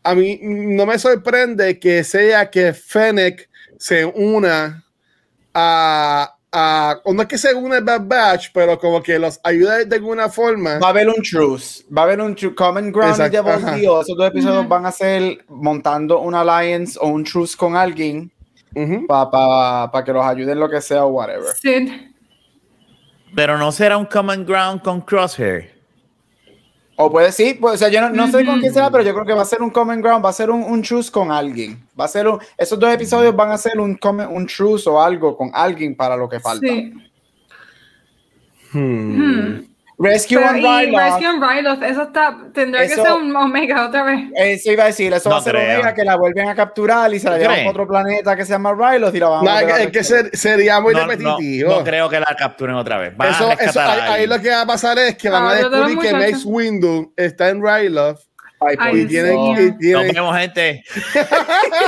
a mí no me sorprende que sea que Fennec se una a, a o no es que se une a Bad Batch, pero como que los ayuda de alguna forma. Va a haber un truce, va a haber un tru- Common Ground Exacto, y Devil's ajá. Deal. Esos dos episodios van a ser montando un alliance o un truce con alguien Ujú. para que los ayuden lo que sea o whatever. Sid. pero no será un common ground con Crosshair O puede sí, pues, o sea, yo no, no sé con quién será, pero yo creo que va a ser un common ground, va a ser un, un truce con alguien. Va a ser un, esos dos episodios van a ser un, common- un truce o algo con alguien para lo que falta. Sí. Hmm. Hmm. Rescue Pero, Ryloth, Rescue on Ryloth, eso está, tendrá Eso- que ser un Omega otra vez. Eso iba a decir, eso No va a ser creo. Omega que la vuelven a capturar y se la ¿Tú llevan a otro planeta que se llama Ryloth y la van No, a es a que- ser- sería muy no, repetitivo. no creo que la capturen otra vez Van a Eso, eso, rescatar ahí, a ahí lo que va a pasar es que van Ah, a de los descubrir que. Mace Windu está en Ryloth Ay, Ay, y tienen, y Nos tienen- vemos, gente.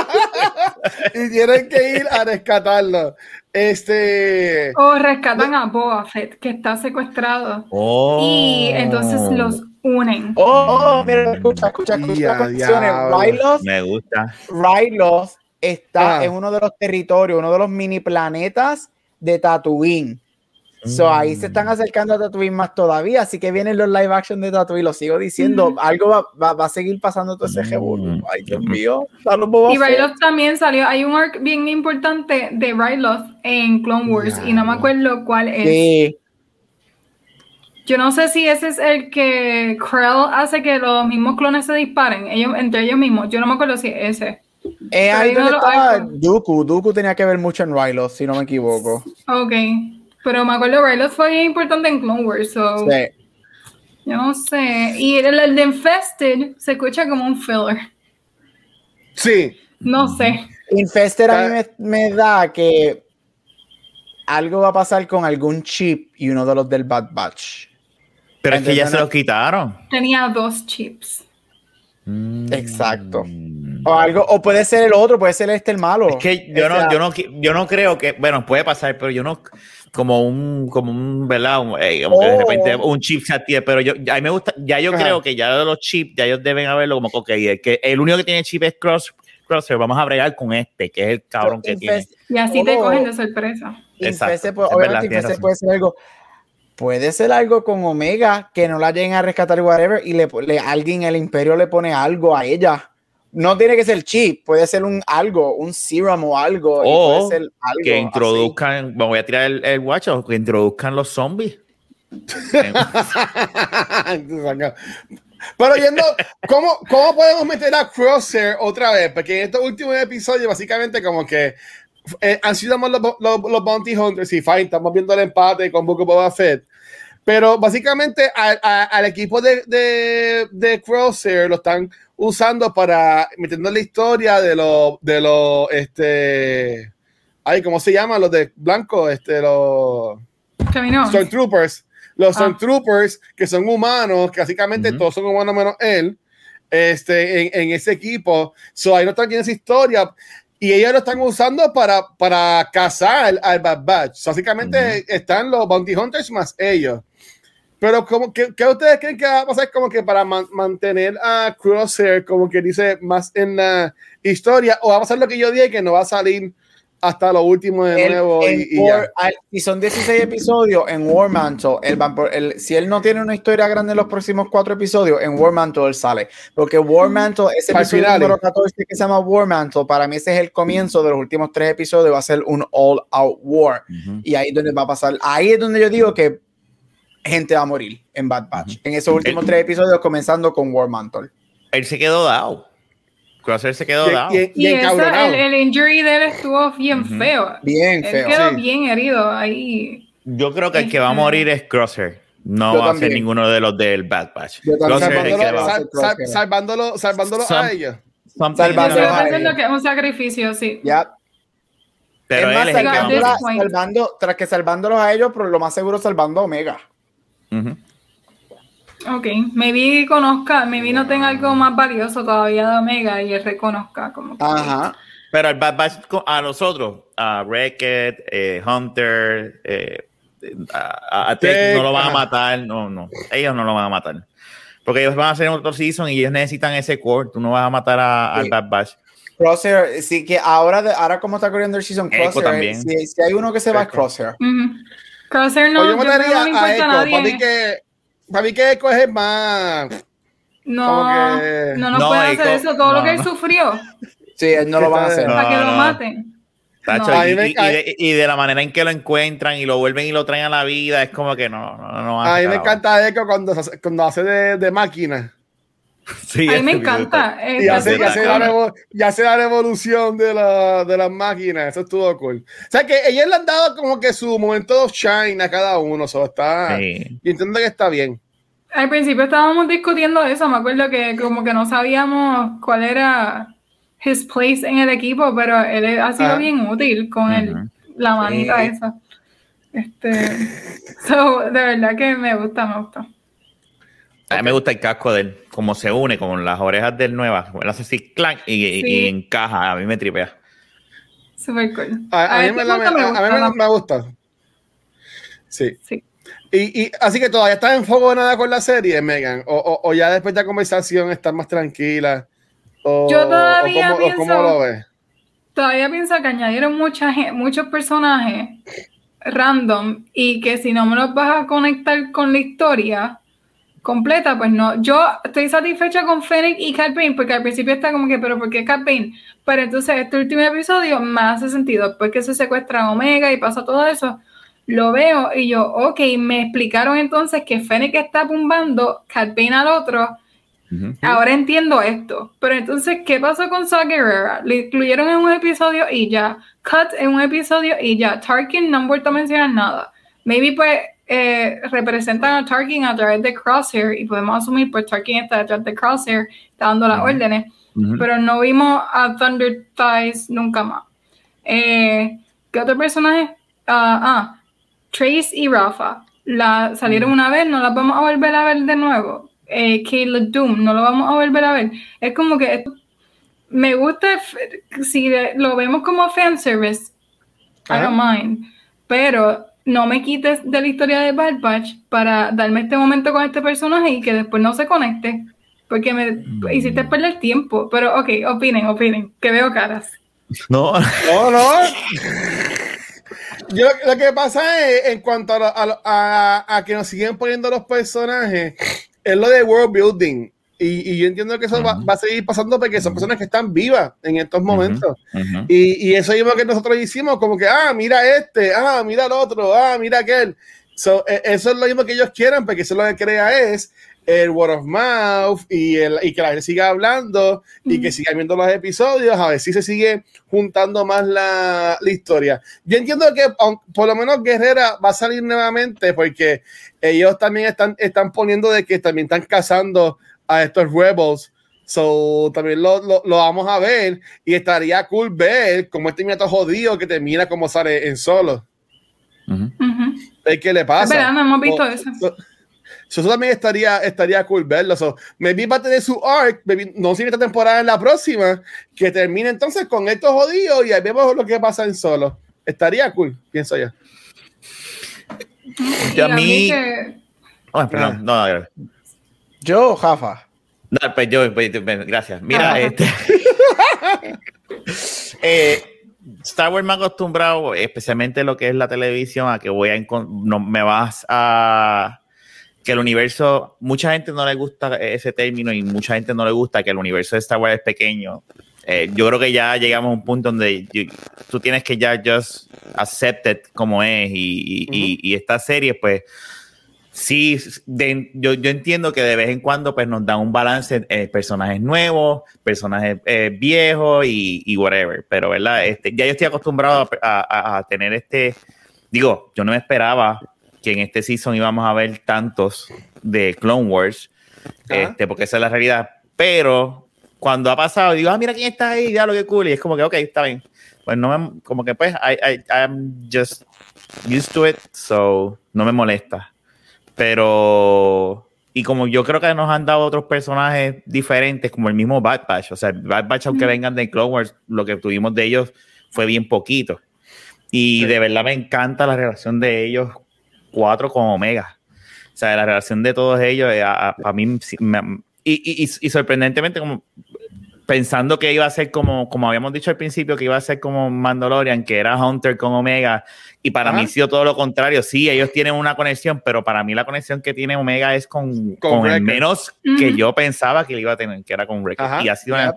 y tienen que ir a rescatarlo. Este. O rescatan a Boba Fett, que está secuestrado. Oh. Y entonces los unen. Oh, oh, mira, escucha, escucha, escucha. Ryloth, Me gusta. Ryloth está Ah. en uno de los territorios, uno de los mini planetas de Tatooine. So, ahí se están acercando a Tatooine más todavía, así que vienen los live action de Tatooine, lo sigo diciendo, Mm. algo va, va- va a seguir pasando todo ese Mm. revolú. Ay, Dios mío, Y. Ryloth también salió. Hay un arc bien importante de Ryloth en Clone Wars y no me acuerdo cuál es. Sí, Yo no sé si ese es el que Krell hace que los mismos clones se disparen ellos, entre ellos mismos. Yo no me acuerdo si es ese. es ahí donde estaba. Dooku. Dooku tenía que ver mucho en Ryloth, si no me equivoco. Ok. Pero me acuerdo Ryloth fue bien importante en Clone Wars. So Sí. Yo no sé. Y el, el de Infested se escucha como un filler. Sí. No sé. Infester a mí Ah. me, me da que algo va a pasar con algún chip y uno de los del Bad Batch. Pero es que ya se los quitaron. Tenía dos chips. Exacto. O algo, o puede ser el otro, puede ser este el malo. Es que yo no, sea, yo no, yo no creo que, bueno, puede pasar, pero yo no, como un, como un, ¿verdad? Un, eh, como que de Oh. repente un chip se active, pero yo, a mí me gusta, ya yo Ajá. creo que ya los chips, ya ellos deben haberlo como, ok, el, que el único que tiene chip es Cross, Crosser, vamos a bregar con este, que es el cabrón que tiene. Y así te Oh. cogen de sorpresa. Exacto, pues, es obviamente verdad, puede ser algo. Puede ser algo con Omega que no la lleguen a rescatar whatever y le, le- alguien el imperio le pone algo a ella. No tiene que ser chip, puede ser un algo, un serum o algo. O puede ser algo que así. introduzcan, me voy a tirar el, el guacho, que introduzcan los zombies. Pero yendo, ¿cómo, ¿cómo podemos meter a Crosshair otra vez? Porque en estos últimos episodios, básicamente, como que eh, han sido más los, los, los Bounty Hunters y fine, estamos viendo el empate con Book of Boba Fett. Pero básicamente a- a- al equipo de, de, de Crosshair lo están usando para metiendo la historia de los, de los, este, ay, ¿cómo se llama? Los de blanco, este, los... Stormtroopers. Los Ah. Stormtroopers, que son humanos, que básicamente todos son humanos menos él, este, en, en ese equipo. So, ahí no están en esa historia. Y ellos lo están usando para, para cazar al Bad Batch. Básicamente están los Bounty Hunters más ellos. Pero como que, ¿qué ustedes creen que va a pasar como que para man- mantener a Crosshair como que dice más en la historia o va a pasar lo que yo dije que no va a salir hasta lo último de nuevo y, y War- ya. al- si son 16 episodios en War Mantle, él- si él no tiene una historia grande en los próximos cuatro episodios, en War Mantle él sale. Porque War Mantle, ese episodio número 14 que se llama War Mantle, para mí ese es el comienzo de los últimos tres episodios, va a ser un all out war. Ujú. Y ahí es donde va a pasar, ahí es donde yo digo que gente va a morir en Bad Batch. En esos últimos El- tres episodios, comenzando con War Mantle. Él se quedó dado. Crosshair se quedó dado. Y, y- y Y eso, el, el injury de él estuvo bien feo. Bien Él feo. quedó sí. bien herido ahí. Yo creo que el que va a Este- morir es Crosshair. No Yo va a ser ninguno de los del Bad Batch. Salvándolo, sal- sal- salvándolo, salvándolo Some- a ellos. Estoy a the- pensando ellos. que es un sacrificio, sí. Ya, Pero es más, él es el que va a salvando- morir. salvándola- Point. salvando, tras que salvándolos a ellos, pero lo más seguro salvando a Omega. Ujú. Ok, maybe conozca, maybe no tenga algo más valioso todavía de Omega y él reconozca como que- Ajá. Pero el Bad Batch a nosotros, a Wrecked, eh, Hunter, eh, a, a Tech no lo van a matar, no, no, ellos no lo van a matar. Porque ellos van a hacer otro season y ellos necesitan ese core. Tú no vas a matar a- al Sí. Bad Batch. Crosshair, sí que ahora, de- ahora como está corriendo el season Crosshair, si, si hay uno que se va es. Crosshair. Ujú. Crosshair no, O yo mataría no a importa a Echo. nadie. Para mí que, para mí que Echo es el más. no, que- no nos No, puede hacer eso, todo lo que él sufrió, Sí, él no lo van a hacer. No, para que lo maten. Tacho, No. Y, de, y de la manera en que lo encuentran y lo vuelven y lo traen a la vida, es como que no, no, no A mí me encanta Echo cuando, se hace- cuando hace de, de máquina. Sí, A mí me encanta. eh, Y hace, y casi- hace la, revo- y hace la revolución de, la, de las máquinas. Eso estuvo cool. O sea que ellos le han dado como que su momento de shine a cada uno. So, está, Sí. Y entiendo que está bien. Al principio estábamos discutiendo eso, me acuerdo que como que no sabíamos cuál era his place en el equipo, pero él ha sido Ajá. bien útil con el, la manita Sí. esa. Este, so, de verdad que me gusta, me gusta. A mí me gusta el casco de él, como se une con las orejas del nueva, él hace así clank y, y- Sí. y encaja, a mí me tripea. Super cool. A, a mí, me, la- punto a- a mí me- gusta, me gusta. Sí. Sí. Y, y así que todavía estás en fuego nada con la serie, Megan. O, o, o ya después de la conversación estás más tranquila. O, Yo todavía o cómo, o cómo pienso- lo ves. Todavía pienso que añadieron mucha gen- muchos personajes random y que si no me los vas a conectar con la historia completa, pues no. Yo estoy satisfecha con Fennec y Cat Bane porque al principio está como que, pero ¿por qué Cat Bane? Pero entonces este último episodio me hace sentido. Después que se secuestra a Omega y pasa todo eso, lo veo y yo, ok, me explicaron entonces que Fennec está pumbando Cat Bane al otro. Ahora entiendo esto. Pero entonces, ¿qué pasó con Saw Gerrera? Lo incluyeron en un episodio y ya. Cut en un episodio y ya. Tarkin no han vuelto a mencionar nada. Maybe pues eh, representan a Tarkin a través de Crosshair y podemos asumir pues Tarkin está detrás de Crosshair, está dando las órdenes. Pero no vimos a Thunder Thighs nunca más. Eh, ¿Qué otro personaje? Ah, ah, Trace y Rafa. La, salieron una vez, no las vamos a volver a ver de nuevo. Eh, Caleb Doom, no lo vamos a volver a ver. Es como que esto- me gusta si lo vemos como fanservice, I don't mind. Pero no me quites de la historia de Bad Batch para darme este momento con este personaje y que después no se conecte. Porque me hiciste perder tiempo. Pero ok, opinen, opinen, que veo caras. No, No, no. Yo lo que pasa es, en cuanto a, lo- a a- a que nos siguen poniendo los personajes, es lo de world building. Y, y yo entiendo que eso va, Ujú. va a seguir pasando porque son personas que están vivas en estos momentos. Ujú. Y, y eso mismo que nosotros hicimos, como que, ah, mira este, ah, mira el otro, ah, mira aquel. So, e- eso es lo mismo que ellos quieran, porque eso lo que crea es el word of mouth y, el, y que la gente siga hablando y que siga viendo los episodios, a ver si se sigue juntando más la, la historia. Yo entiendo que por lo menos Guerrera va a salir nuevamente porque ellos también están, están poniendo de que también están cazando a estos rebels. So, también lo, lo, lo vamos a ver y estaría cool ver cómo este nieto jodido que termina como sale en solo. Es que le pasa. Es verdad, no hemos visto O- eso. so- so, eso también estaría, estaría cool verlo. So, maybe va a tener su arc, maybe no sigue esta temporada en la próxima, que termine entonces con estos jodidos y ahí vemos lo que pasa en solo. Estaría cool, pienso yo. Y a mí- que- Oh, perdón, no, no, Yo, Jafa. no, pues yo, pues, pues, gracias. Mira, este. eh, Star Wars me ha acostumbrado, especialmente lo que es la televisión, a que voy a no me vas a que el universo, mucha gente no le gusta ese término y mucha gente no le gusta que el universo de Star Wars es pequeño. Eh, yo creo que ya llegamos a un punto donde you- tú tienes que ya just accept it como es y, y, y- y esta serie pues sí, de- yo, yo entiendo que de vez en cuando pues nos dan un balance eh, personajes nuevos, personajes eh, viejos y, y whatever, pero verdad, este, ya yo estoy acostumbrado a, a- a tener este, digo, yo no me esperaba que en este season íbamos a ver tantos de Clone Wars, Ajá. este, porque esa es la realidad, pero cuando ha pasado, digo, ah, mira quién está ahí, ya lo que cool, y es como que, ok, está bien. Pues no me, como que pues, I, I, I'm just used to it, so no me molesta. Pero, y como yo creo que nos han dado otros personajes diferentes, como el mismo Bad Batch, o sea, Bad Batch, aunque vengan de Clone Wars, lo que tuvimos de ellos fue bien poquito. Y Sí. de verdad me encanta la relación de ellos cuatro con Omega. O sea, la relación de todos ellos, eh, a, a- a mí, me- y- y sorprendentemente, como pensando que iba a ser como, como habíamos dicho al principio, que iba a ser como Mandalorian, que era Hunter con Omega, y para Ajá. mí ha sido todo lo contrario. Sí, ellos tienen una conexión, pero para mí la conexión que tiene Omega es con, Con con el menos que yo pensaba que le iba a tener, que era con Wrecker. Ajá. Y ha sido una,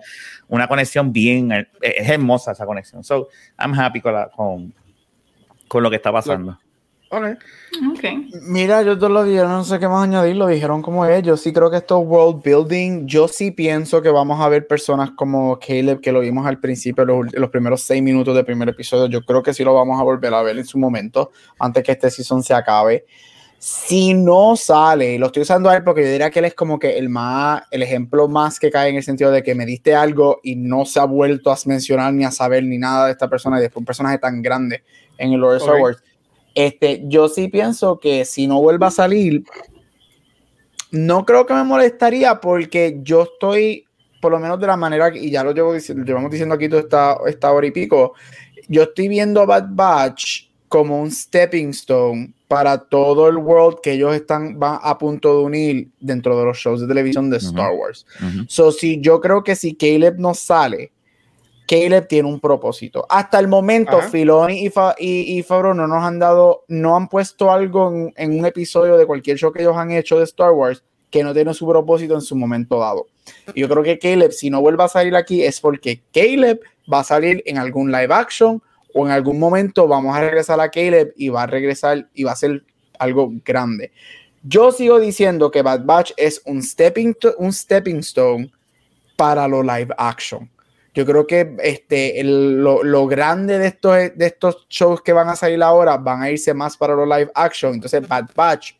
una conexión bien, es hermosa esa conexión. So, I'm happy con, la- con, con lo que está pasando. Ok. Ok. Mira, yo te lo dije, no sé qué más añadir, lo dijeron como ellos. Sí creo que esto es world building. Yo sí pienso que vamos a ver personas como Caleb, que lo vimos al principio, los, primeros seis minutos del primer episodio. Yo creo que sí lo vamos a volver a ver en su momento, antes que este season se acabe. Si no sale, y lo estoy usando a él porque yo diría que él es como que el más, el ejemplo más que cae en el sentido de que me diste algo y no se ha vuelto a mencionar ni a saber ni nada de esta persona y después un personaje tan grande en el lore de Star. Wars. Este, yo sí pienso que si no vuelva a salir, no creo que me molestaría porque yo estoy, por lo menos de la manera, que- y ya lo llevo diciendo, llevamos diciendo aquí toda esta, esta hora y pico, yo estoy viendo a Bad Batch como un stepping stone para todo el world que ellos están van a punto de unir dentro de los shows de televisión de. Star Wars. So, si yo creo que si Caleb no sale, Caleb tiene un propósito. Hasta el momento, Ajá. Filoni y, Fa- y, y Favreau no nos han dado, no han puesto algo en, en un episodio de cualquier show que ellos han hecho de Star Wars que no tiene su propósito en su momento dado. Y yo creo que Caleb, si no vuelve a salir aquí, es porque Caleb va a salir en algún live action o en algún momento vamos a regresar a Caleb y va a regresar y va a ser algo grande. Yo sigo diciendo que Bad Batch es un stepping, to- un stepping stone para lo live action. Yo creo que este, lo, lo grande de estos, de estos shows que van a salir ahora van a irse más para lo live action. Entonces, Bad Batch,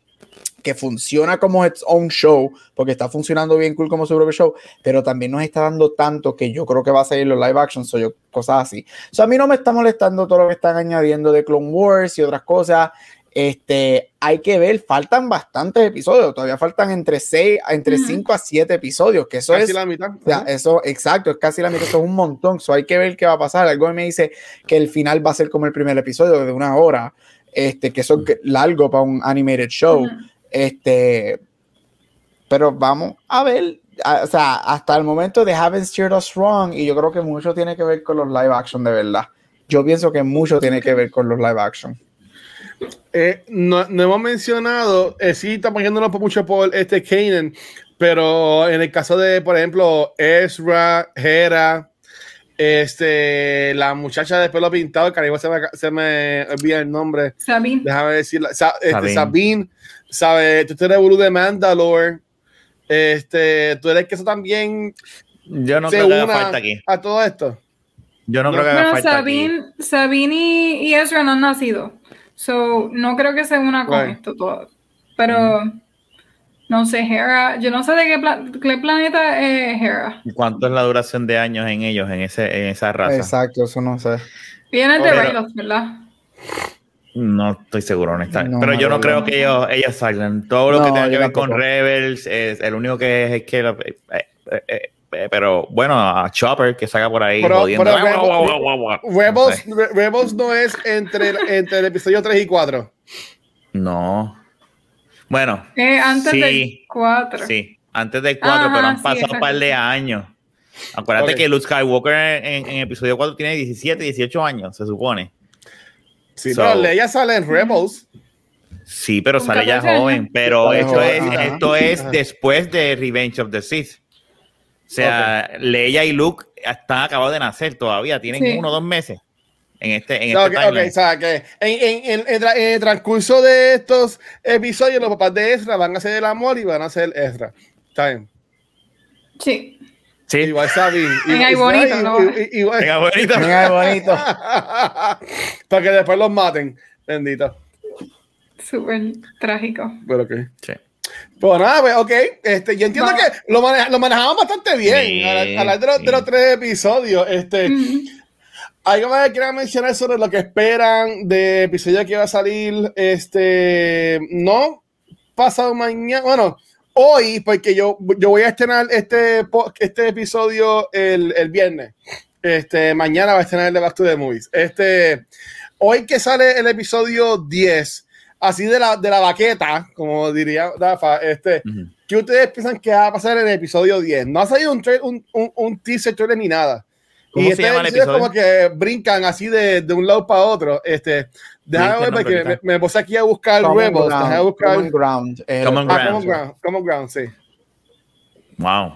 que funciona como its own show, porque está funcionando bien cool como su propio show, pero también nos está dando tanto que yo creo que va a salir los live action, so yo, cosas así. O a mí no me está molestando todo lo que están añadiendo de Clone Wars y otras cosas. Este, hay que ver, faltan bastantes episodios, todavía faltan entre 6, entre Ujú. 5 a 7 episodios, que eso Casi es la mitad. o sea, eso, exacto, es casi la mitad, eso es un montón. So hay que ver qué va a pasar. Algo me dice que el final va a ser como el primer episodio de una hora, este, que eso es largo para un animated show. Este, pero vamos a ver. O sea, hasta el momento de haven't steered us wrong, y yo creo que mucho tiene que ver con los live action de verdad. Yo pienso que mucho tiene que ver con los live action. Eh, no, no hemos mencionado, eh, sí, estamos yéndonos por mucho por este Kanan, pero en el caso de, por ejemplo, Ezra, Hera, este, la muchacha de pelo pintado, que se me, se me olvida el nombre, Sabine. déjame decirla, Sa- este, Sabine. Sabine, sabe, tú eres Buru de Mandalore, este, tú eres que eso también Yo no se creo que haga falta aquí. a todo esto. Yo no, No. creo que haga Bueno, falta aquí. Sabine, Sabine y, y Ezra no han nacido. So, no creo que se una con Right. esto todo. Pero, no sé, Hera. Yo no sé de qué, pla- qué planeta es Hera. ¿Y ¿Cuánto es la duración de años en ellos, en, ese, en esa raza? Exacto, eso no sé. Viene de Raylos, ¿verdad? No estoy seguro, honestamente. No, Pero yo no creo que ellos, ellos salgan. Todo lo No, que tenga que ver con. Rebels, es, el único que es, es que. eh, eh, eh, pero bueno, a Chopper que salga por ahí Pero- jodiendo. pero. No Rebels, sé. Re- Rebels no es entre, el- entre el episodio 3 y 4. No. Bueno, Eh, antes Sí. del 4. sí, antes del 4, Ajá, pero han sí, pasado un par de años. Acuérdate Ok. que Luke Skywalker en, en episodio 4 tiene 17, 18 años, se supone. Sí, So- pero Leia sale en Rebels. Sí, pero sale ya 14 años. joven. Pero esto joven, es, ajá. esto es después de Revenge of the Sith. O sea, Leia y Luke están acabados de nacer todavía. Tienen Sí. uno o dos meses en este, en No, este ok, ok, timeline. o sea, que en, en- en- en tra- en el transcurso de estos episodios, los papás de Ezra van a ser el amor y van a ser Ezra. Está bien. Sí. Sí, Igual Sabine. Venga, y bonito, ¿no? igual- venga, bonito. Venga, bonito. Para que después los maten. Bendito. Súper trágico. Pero ok. Sí. Pues nada, pues ok. Este, yo entiendo que lo, maneja- lo manejaban bastante bien. Sí, al hablar de los, de sí. los tres episodios. Este. ¿Algo más que quieran mencionar sobre lo que esperan de episodio que va a salir? Este, no, pasado mañana, bueno, hoy, porque yo, yo voy a estrenar este, este episodio el, el viernes. Este, mañana va a estrenar el de Back to the Movies. Este, hoy que sale el episodio 10, así de la, de la baqueta, como diría Rafa, este, Ujú. ¿qué ustedes piensan que va a pasar en el episodio 10? No ha salido un, un, un, un teaser trailer ni nada. ¿Cómo y se este llama el episodio es como que brincan así de, de un lado para otro. Este, déjame ver porque me, me puse aquí a buscar Common Rebels. Déjame ground, buscar. common ground. eh, Common Ah, ground. Common Ground, Common Ground, sí. Wow.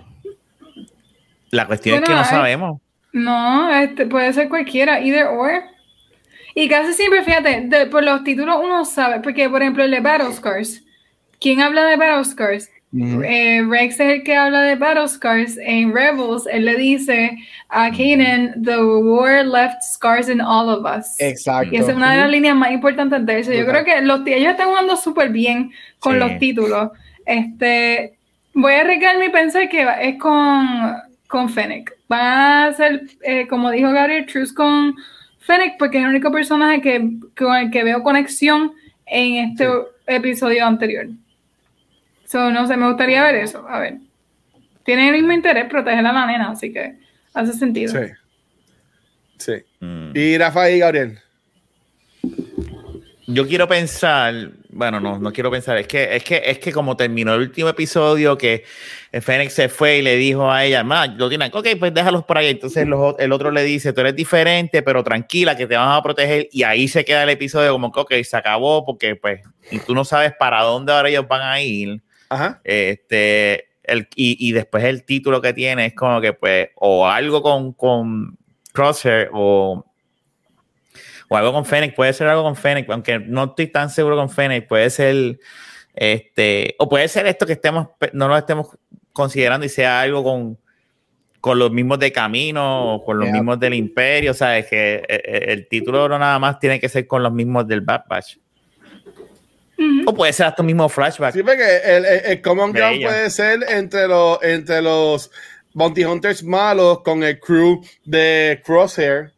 La cuestión es Bueno, que no eh, sabemos. No, este, puede ser cualquiera, either or. Y casi siempre, fíjate, de- por los títulos uno sabe, porque por ejemplo el de Battle Scars, ¿quién habla de Battle Scars? Eh, Rex es el que habla de Battle Scars. En Rebels, él le dice a Kanan, The war left scars in all of us. Exacto. Y esa es una de las líneas más importantes de eso. Yo creo que los, ellos están jugando súper bien con Sí. los títulos. Este, voy a arriesgarme y pensar que es con, con Fennec. Va a ser, eh, como dijo Gabriel, Truce con Fennec, porque es el único personaje que, con el que veo conexión en este episodio anterior. So, no sé, me gustaría ver eso. A ver. Tiene el mismo interés proteger a la nena, así que hace sentido. Sí. Sí. Mm. Y Rafa y Gabriel. Yo quiero pensar, bueno, no, no quiero pensar, es que, es que, es que como terminó el último episodio, que Fénix se fue y le dijo a ella, "Ma, lo tienen, ok, pues déjalos por ahí. Entonces los el otro le dice, tú eres diferente, pero tranquila, que te vamos a proteger. Y ahí se queda el episodio como que, ok, se acabó, porque pues, y tú no sabes para dónde ahora ellos van a ir. Ajá. Este, el, y, y después el título que tiene es como que, pues, o algo con, con Crosshair o, o algo con Fennec, puede ser algo con Fennec, aunque no estoy tan seguro con Fennec, puede ser, este, o puede ser esto que estemos, no lo estemos considerando y sea algo con, con los mismos de Camino o con los Yeah. mismos del Imperio, o sea, es que eh, eh, el título no nada más tiene que ser con los mismos del Bad Batch. O puede ser hasta un mismo flashback. Sí, porque el, el, el Common Ground Bella. puede ser entre los, entre los Bounty Hunters malos con el crew de Crosshair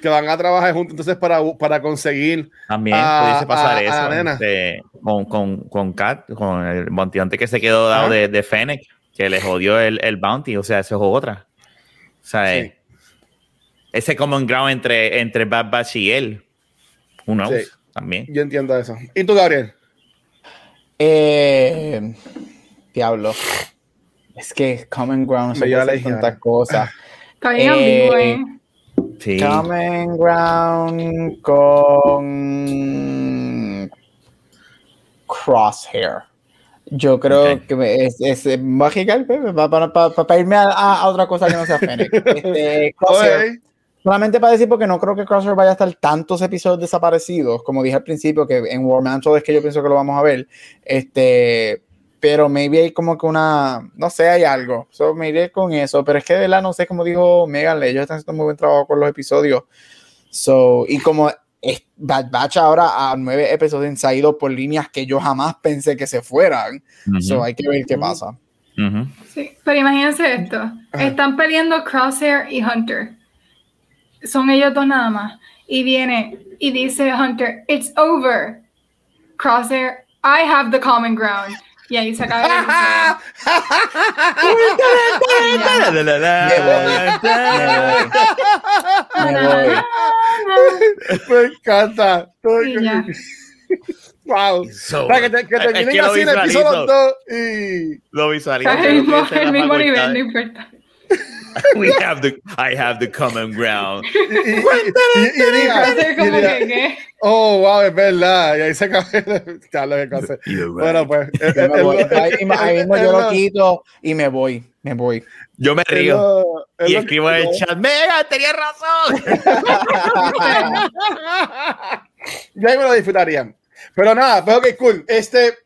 que van a trabajar juntos entonces para, para conseguir También a- pudiese pasar a- a eso este, con, con, con Kat, con el bounty que se quedó dado de, de Fennec, que le jodió el, el bounty, o sea, eso es otra. O sea, Sí. eh, ese common ground entre, entre Bad Batch y él, uno Sí. también. Yo entiendo eso. ¿Y tú, Gabriel? Eh, diablo. Es que Common Ground se tantas cosas. Está bien Eh, ambiguo, ¿eh? Sí. Common Ground con Crosshair. Yo creo que me- es, es, mágica para, para, para, para irme a, a- otra cosa que no sea Fennec. Este, Crosshair. Solamente para decir, porque no creo que Crosshair vaya a estar tantos episodios desaparecidos, como dije al principio, que en War Mantle es que yo pienso que lo vamos a ver. Este, pero maybe hay como que una, no sé, hay algo. So, me iré con eso. Pero es que de verdad, no sé, como dijo Megan, ellos están haciendo muy buen trabajo con los episodios. So, y como es- Bad Batch ahora a nueve episodios se ha ido por líneas que yo jamás pensé que se fueran. Ujú, So, hay que ver qué pasa. ujú. Sí, pero imagínense esto. Están peleando Crosshair y Hunter. Son ellos dos nada más. Y viene y dice Hunter, it's over. Crosshair, I have the common ground. Y ahí se acaba. Me encanta. Wow. So, O sea, que, te, que es terminen así en el episodio 2 y. Lo visualizo. El mismo, el nivel, no importa. We have the, I have the common ground. Oh, wow, es verdad. Y ahí se acaba. Bueno, pues. Yo me eh, voy. eh, Ahí, mismo yo lo quito y me voy. Me voy. Yo me río. Y escribo en el chat, Mega, tenía razón. Yo ahí me lo disfrutaría. Pero nada, pues ok, cool. Este,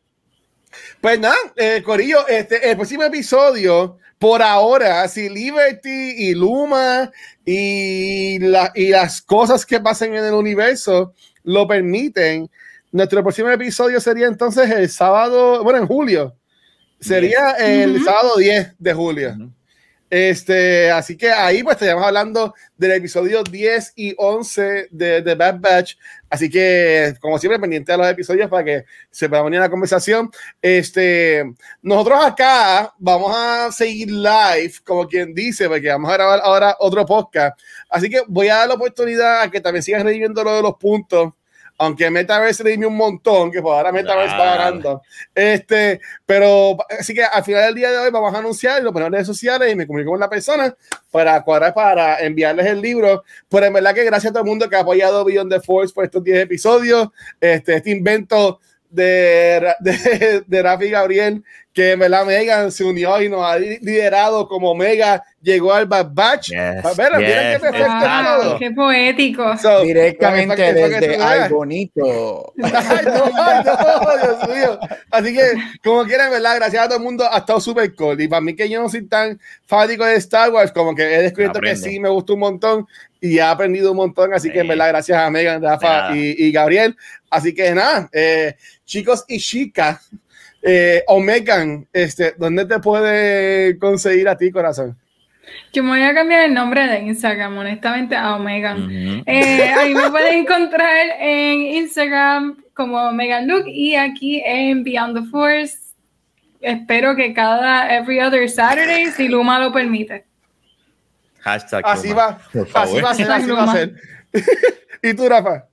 pues nada, eh, Corillo, este, el próximo episodio, por ahora, si Liberty y Luma y, la, y las cosas que pasan en el universo lo permiten, nuestro próximo episodio sería entonces el sábado, bueno, en julio. Sería el sábado 10 de julio. Este, así que ahí pues estaríamos hablando del episodio 10 y 11 de, de Bad Batch. Así que, como siempre, pendiente de los episodios para que se pueda venir la conversación. Este, nosotros acá vamos a seguir live, como quien dice, porque vamos a grabar ahora otro podcast. Así que voy a dar la oportunidad a que también sigas reviviendo lo de los puntos. Aunque Metaverse redime un montón, que por ahora Metaverse Claro. ganando. Este, pero así que al final del día de hoy vamos a anunciar y lo ponemos en redes sociales y me comunico con la persona para cuadrar para enviarles el libro. Pero en verdad que gracias a todo el mundo que ha apoyado Beyond the Force por estos 10 episodios. Este, este invento de, de, de Rafi Gabriel, que en verdad Megan se unió y nos ha li- liderado como Mega llegó al Bad Batch. Yes, mira, mira qué yes, perfecto qué poético. So, Directamente que- desde. Ay Bonito. Ay, no, ay, no, Dios mío. Así que, como quieran, ¿verdad? Gracias a todo el mundo. Ha estado súper cool. Y para mí, que yo no soy tan fanático de Star Wars, como que he descubierto Aprende. que sí me gustó un montón y he aprendido un montón. Así que, en Sí. verdad, gracias a Megan, Rafa y, y Gabriel. Así que, nada, eh, chicos y chicas, eh, o Megan, este, ¿dónde te puede conseguir a ti, corazón? Yo me voy a cambiar el nombre de Instagram, honestamente, a Omega. Ujú. Eh, ahí me pueden encontrar en Instagram como Megan Luke y aquí en Beyond the Force. Espero que cada every other Saturday, si Luma lo permite. Hashtag Así Luma, va, por así favor. va a ser, así va a Luma. ser. ¿Y tú, Rafa?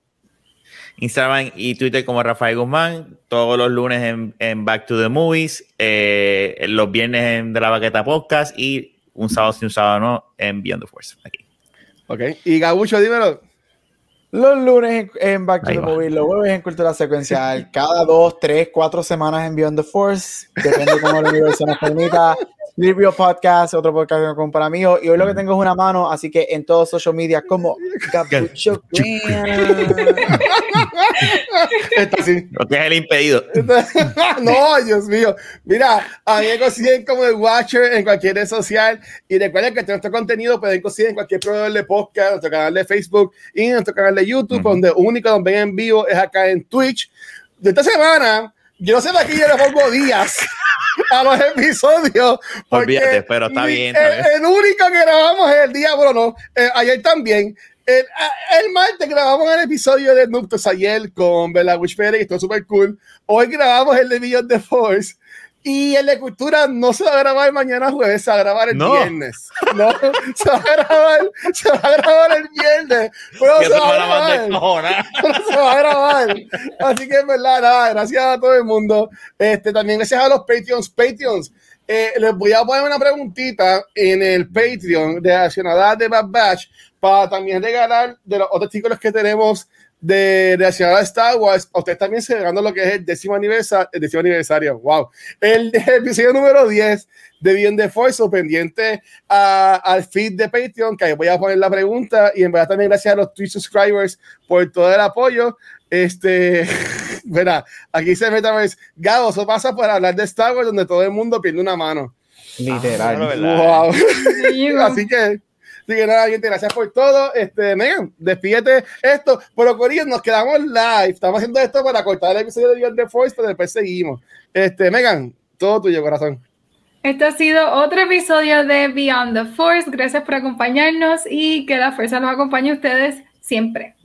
Instagram y Twitter como Rafael Guzmán, todos los lunes en, en Back to the Movies, eh, los viernes en De la Baqueta Podcast y un sábado sin un sábado no en Beyond the Force. Aquí. Ok. Y Gabucho, dímelo. Los lunes en, en Back to Ahí the va. Movie, los jueves en Cultura Secuencial, cada dos, tres, cuatro semanas en Beyond the Force, depende cómo el universo nos permita. Librio Podcast, otro podcast con para mí. Y hoy lo que tengo es una mano, así que en todos social media como Graham. Está así. Lo que es el impedido. no, Dios mío. Mira, a mí me consiguen como el Watcher en cualquier red social. Y recuerden que nuestro contenido pueden conseguir en cualquier proveedor de podcast, nuestro canal de Facebook y nuestro canal de YouTube, Ujú. donde único donde ven en vivo es acá en Twitch. De esta semana, yo no sé para qué yo le pongo días a los episodios. Olvídate, pero está bien, está El, bien. el único que grabamos es el día, bueno, no, eh, ayer también. El, el martes grabamos el episodio de Nuptos ayer con Bella Wishpere, que estuvo súper cool. Hoy grabamos el de Beyond the Force. Y el de cultura no se va a grabar mañana jueves, se va a grabar el No. viernes. No, se va a grabar, se va a grabar el viernes. Pero se va a grabar pero se va a grabar. Así que en verdad, nada, gracias a todo el mundo. Este, también gracias a los Patreons. Patreons, eh, les voy a poner una preguntita en el Patreon de Accionadas de Bad Batch para también regalar de los otros títulos que tenemos de, de Accionadas Star Wars. A ustedes también se regalan lo que es el décimo aniversario. El décimo aniversario, wow. El, episodio número 10 de Bien de Force, pendiente a- al feed de Patreon, que ahí voy a poner la pregunta. Y en verdad también gracias a los Twitch subscribers por todo el apoyo. Este, verá, aquí se meta vez. Gabo, eso pasa por hablar de Star Wars, donde todo el mundo pierde una mano. Literal. Ah. Wow. Así que, así que nada, gente, gracias por todo. Este, Megan, despídete esto. Pero Corillo, nos quedamos live. Estamos haciendo esto para cortar el episodio de Beyond the Force, pero después seguimos. Este, Megan, todo tuyo, corazón. Este ha sido otro episodio de Beyond the Force. Gracias por acompañarnos y que la fuerza los acompañe a ustedes siempre.